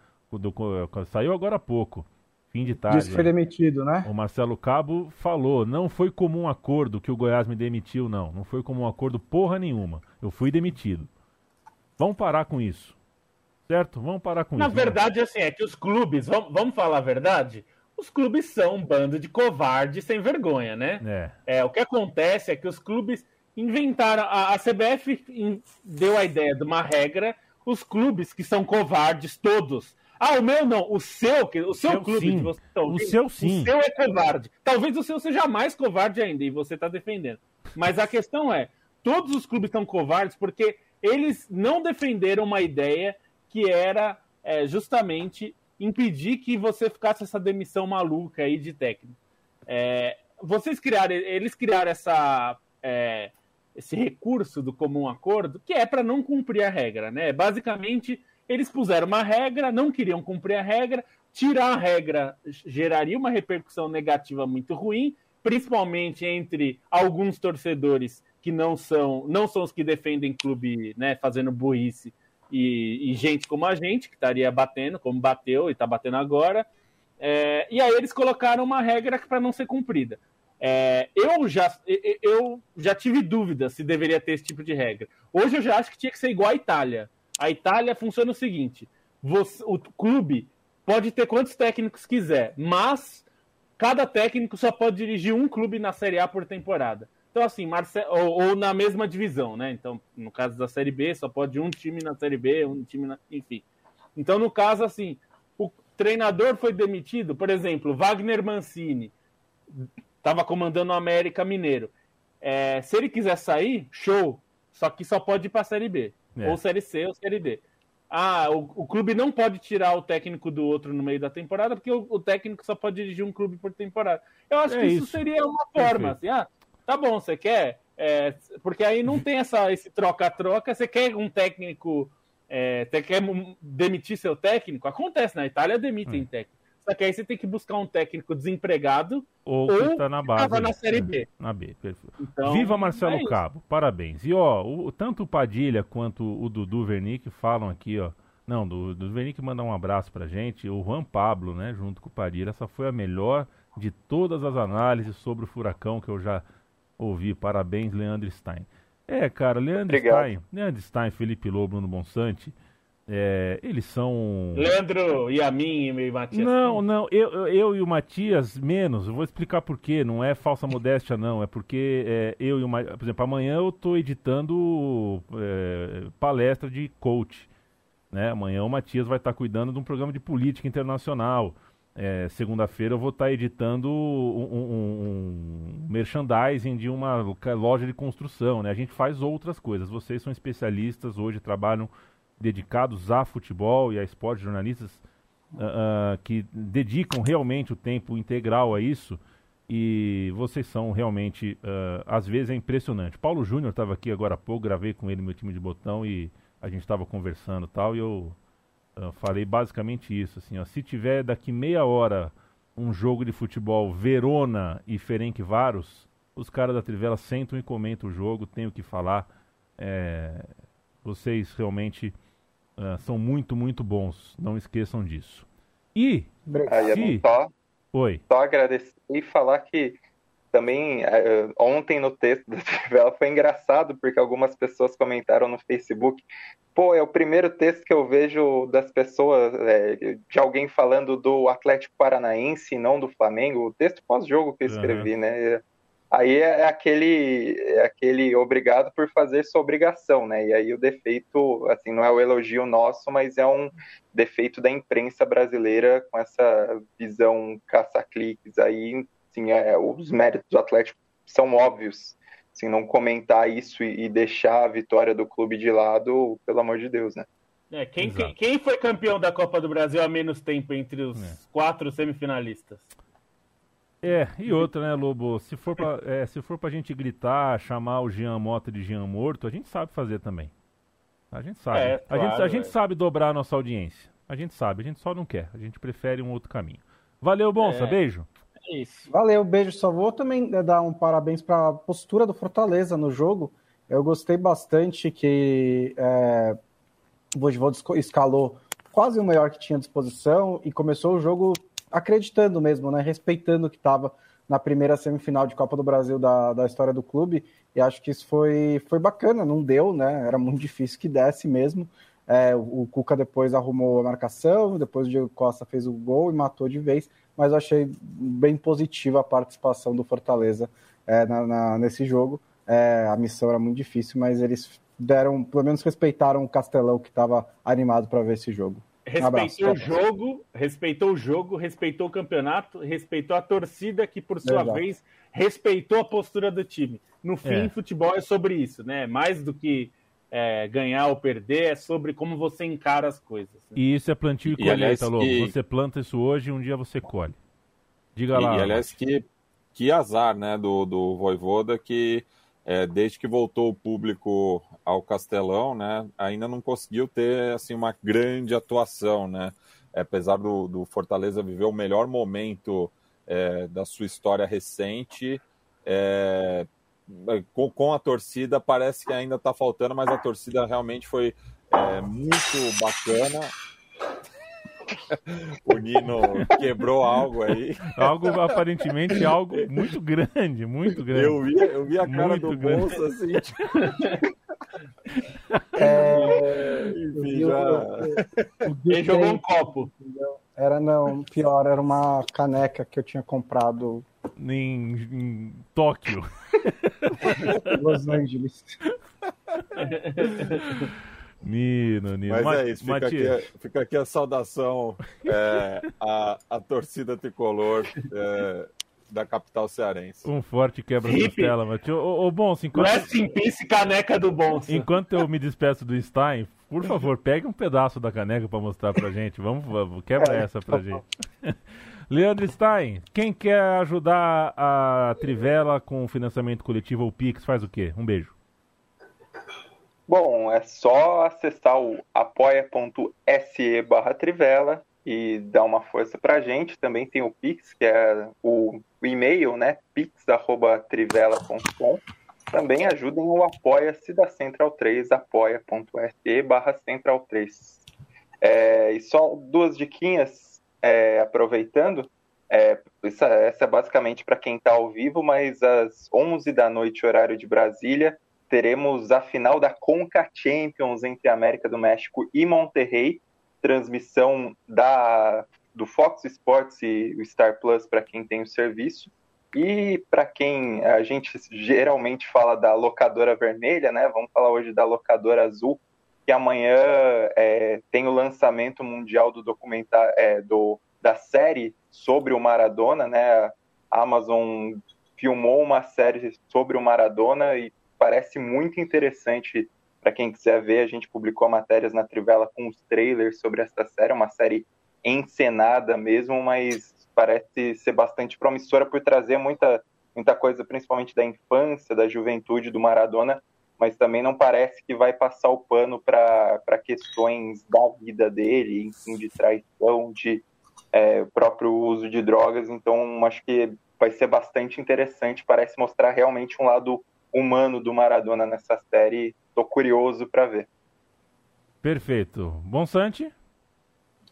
Saiu agora há pouco. Fim de tarde. Disse que foi demitido, né? O Marcelo Cabo falou: não foi comum acordo que o Goiás me demitiu, não. Não foi comum acordo porra nenhuma. Eu fui demitido. Vamos parar com isso. Certo? Vamos parar com Na isso. Na verdade, vamos. assim, é que os clubes, vamos, vamos falar a verdade? Os clubes são um bando de covardes sem vergonha, né? É. é o que acontece é que os clubes inventaram. A, a CBF deu a ideia de uma regra. Os clubes que são covardes, todos, ah, o meu não. O seu, o seu, seu clube sim. você tá O seu sim. O seu é covarde. Talvez o seu seja mais covarde ainda e você está defendendo. Mas a questão é, todos os clubes estão covardes porque eles não defenderam uma ideia que era é, justamente impedir que você ficasse essa demissão maluca aí de técnico. É, vocês criaram, eles criaram essa, é, esse recurso do comum acordo que é para não cumprir a regra, né? Basicamente eles puseram uma regra, não queriam cumprir a regra. Tirar a regra geraria uma repercussão negativa muito ruim, principalmente entre alguns torcedores que não são, não são os que defendem clube, né, fazendo burrice, e, e gente como a gente, que estaria batendo, como bateu e está batendo agora. É, e aí eles colocaram uma regra para não ser cumprida. É, eu, já, eu já tive dúvidas se deveria ter esse tipo de regra. Hoje eu já acho que tinha que ser igual à Itália. A Itália funciona o seguinte: você, o clube pode ter quantos técnicos quiser, mas cada técnico só pode dirigir um clube na Série A por temporada. Então, assim, Marce... ou, ou, na mesma divisão, né? Então, no caso da Série B, só pode um time na Série B, um time na. Enfim. Então, no caso, assim, o treinador foi demitido, por exemplo, Wagner Mancini estava comandando o América Mineiro É, se ele quiser sair, show. Só que só pode ir para a Série B. É. Ou Série C ou Série D. Ah, o, o, clube não pode tirar o técnico do outro no meio da temporada, porque o, o técnico só pode dirigir um clube por temporada. Eu acho é que isso, isso seria uma forma, assim, ah, tá bom, você quer. É, porque aí não tem essa, esse troca-troca. Você quer um técnico. É, você quer demitir seu técnico? Acontece, na Itália demitem hum. técnico. Só que aí você tem que buscar um técnico desempregado ou, ou que tá na base. na Série B. É, na B, perfeito. Então, Viva Marcelo é Cabo, parabéns. E ó, o, tanto o Padilha quanto o Dudu Vernick falam aqui, ó. Não, do, do Vernick mandar um abraço pra gente. O Juan Pablo, né, junto com o Padilha, essa foi a melhor de todas as análises sobre o furacão que eu já ouvi. Parabéns, Leandro Stein. É, cara, Leandro Obrigado. Stein, Leandro Stein, Felipe Lobo, Bruno Bonsante, é, eles são. Leandro e a mim e o Matias. Não, não, eu, eu e o Matias menos. Eu vou explicar por quê. Não é falsa modéstia, não. É porque é, eu e o Matias. Por exemplo, amanhã eu estou editando é, palestra de coach. Né? Amanhã o Matias vai estar tá cuidando de um programa de política internacional. É, Segunda-feira eu vou estar tá editando um, um, um, merchandising de uma loja de construção. Né? A gente faz outras coisas. Vocês são especialistas, hoje trabalham dedicados a futebol e a esporte, jornalistas uh, uh, que dedicam realmente o tempo integral a isso. E vocês são realmente, uh, às vezes é impressionante. Paulo Júnior estava aqui agora há pouco, gravei com ele meu time de botão e a gente estava conversando tal, e eu falei basicamente isso, assim, ó, se tiver daqui meia hora um jogo de futebol Verona e Ferencváros, os caras da Trivela sentam e comentam o jogo, tenho que falar. É, vocês realmente uh, são muito, muito bons. Não esqueçam disso. E. Aí, se... só, Oi. só agradecer e falar que também uh, ontem no texto da Trivela foi engraçado, porque algumas pessoas comentaram no Facebook. Pô, é o primeiro texto que eu vejo das pessoas, é, de alguém falando do Atlético Paranaense e não do Flamengo. O texto pós-jogo que eu escrevi, uhum. né? Aí é, é aquele é aquele obrigado por fazer sua obrigação, né? E aí o defeito, assim, não é o elogio nosso, mas é um defeito da imprensa brasileira com essa visão caça-cliques aí, assim, é, os méritos do Atlético são óbvios. Assim, não comentar isso e, e deixar a vitória do clube de lado, pelo amor de Deus, né? É, quem, quem, quem, foi campeão da Copa do Brasil há menos tempo entre os é. quatro semifinalistas? É, e outra, né, Lobo? Se for, pra, é, se for pra gente gritar, chamar o Jean Mota de Jean morto, a gente sabe fazer também. A gente sabe. É, claro, a gente, a gente é. sabe dobrar a nossa audiência. A gente sabe, a gente só não quer. A gente prefere um outro caminho. Valeu, Bonsa. É, beijo. É isso. Valeu, beijo. Só vou também né, dar um parabéns para a postura do Fortaleza no jogo. Eu gostei bastante que é, o Voivoda escalou quase o melhor que tinha à disposição e começou o jogo acreditando mesmo, né? Respeitando o que estava na primeira semifinal de Copa do Brasil da, da história do clube. E acho que isso foi, foi bacana, não deu, né? Era muito difícil que desse mesmo. É, o, Cuca depois arrumou a marcação, depois o Diego Costa fez o gol e matou de vez, mas eu achei bem positiva a participação do Fortaleza é, na, na, nesse jogo. É, a missão era muito difícil, mas eles deram, pelo menos respeitaram o Castelão que estava animado para ver esse jogo. Respeitou um o jogo, respeitou o jogo, respeitou o campeonato, respeitou a torcida, que por sua Exato. vez respeitou a postura do time. No fim, é. futebol é sobre isso, né? Mais do que é, ganhar ou perder, é sobre como você encara as coisas. Né? E isso é plantio e, e colheita, Lobo. Que... Você planta isso hoje e um dia você colhe. Diga lá. E, aliás, que, que azar, né, do, do Voivoda, que é, desde que voltou o público ao Castelão, né, ainda não conseguiu ter assim uma grande atuação, né? Apesar do, do Fortaleza viver o melhor momento é, da sua história recente, é, com, com, a torcida parece que ainda está faltando, mas a torcida realmente foi é, muito bacana. o Nino quebrou algo aí. Algo, aparentemente, algo muito grande, muito grande. Eu vi, eu vi a cara muito do grande. bolso assim. Tipo... É... Enfim, já... Ele jogou um copo. Era não, pior, era uma caneca que eu tinha comprado em, em Tóquio. Los Angeles. Nino, Nino. Mas é isso, fica aqui, fica aqui, a saudação é, à, à torcida tricolor. É, da capital cearense. Um forte quebra-costela, mas ô, ô Bonso, enquanto... Rest in peace, caneca do Bonso. Enquanto eu me despeço do Stein, por favor, pegue um pedaço da caneca para mostrar pra gente. Vamos, vamos quebra essa pra gente. Leandro Stein, quem quer ajudar a Trivela com financiamento coletivo ou Pix, faz o quê? Um beijo. Bom, é só acessar o apoia.se barra Trivela e dar uma força pra gente. Também tem o Pix, que é o, e-mail, né? pix.trivela.com. Também ajudem o Apoia-se da Central 3, apoia.se barra Central 3. É, e só duas diquinhas, é, aproveitando, é, essa, essa é basicamente para quem está ao vivo, mas às 11 da noite, horário de Brasília, teremos a final da Conca Champions entre América do México e Monterrey, transmissão da, do Fox Sports e o Star Plus para quem tem o serviço. E para quem a gente geralmente fala da locadora vermelha, né? Vamos falar hoje da locadora azul, que amanhã é, tem o lançamento mundial do documentário é, do, da série sobre o Maradona, né? A Amazon filmou uma série sobre o Maradona e parece muito interessante para quem quiser ver. A gente publicou matérias na Trivela com os trailers sobre essa série, uma série encenada mesmo, mas parece ser bastante promissora por trazer muita, muita coisa, principalmente da infância, da juventude do Maradona, mas também não parece que vai passar o pano para questões da vida dele, enfim, de traição, de é, próprio uso de drogas. Então, acho que vai ser bastante interessante. Parece mostrar realmente um lado humano do Maradona nessa série. Tô curioso para ver. Perfeito. Bonsante?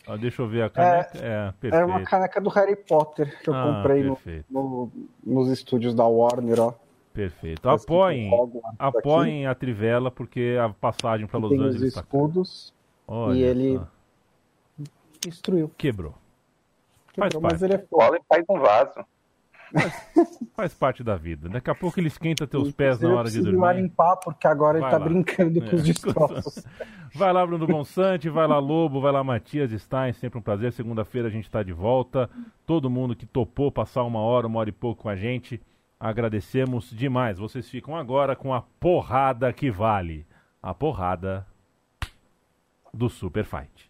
Ah, deixa eu ver a caneca. É, é, é, uma caneca do Harry Potter que eu ah, comprei no, no, nos estúdios da Warner, ó. Perfeito. Apoiem, apoiem a Trivela, porque a passagem para Los Angeles. Tem os tá escudos tá e ele destruiu. Quebrou. Quebrou, faz mas parte. ele é foda. faz um vaso. Faz, faz, parte da vida. Daqui a pouco ele esquenta teus pés na hora de dormir. Vai limpar porque agora vai ele tá lá. brincando com é. os destroços. Vai lá, Bruno Bonsante, vai lá, Lobo, vai lá, Matias Stein, sempre um prazer. Segunda-feira a gente está de volta. Todo mundo que topou passar uma hora, uma hora e pouco com a gente, agradecemos demais. Vocês ficam agora com a porrada que vale. A porrada do Super Fight.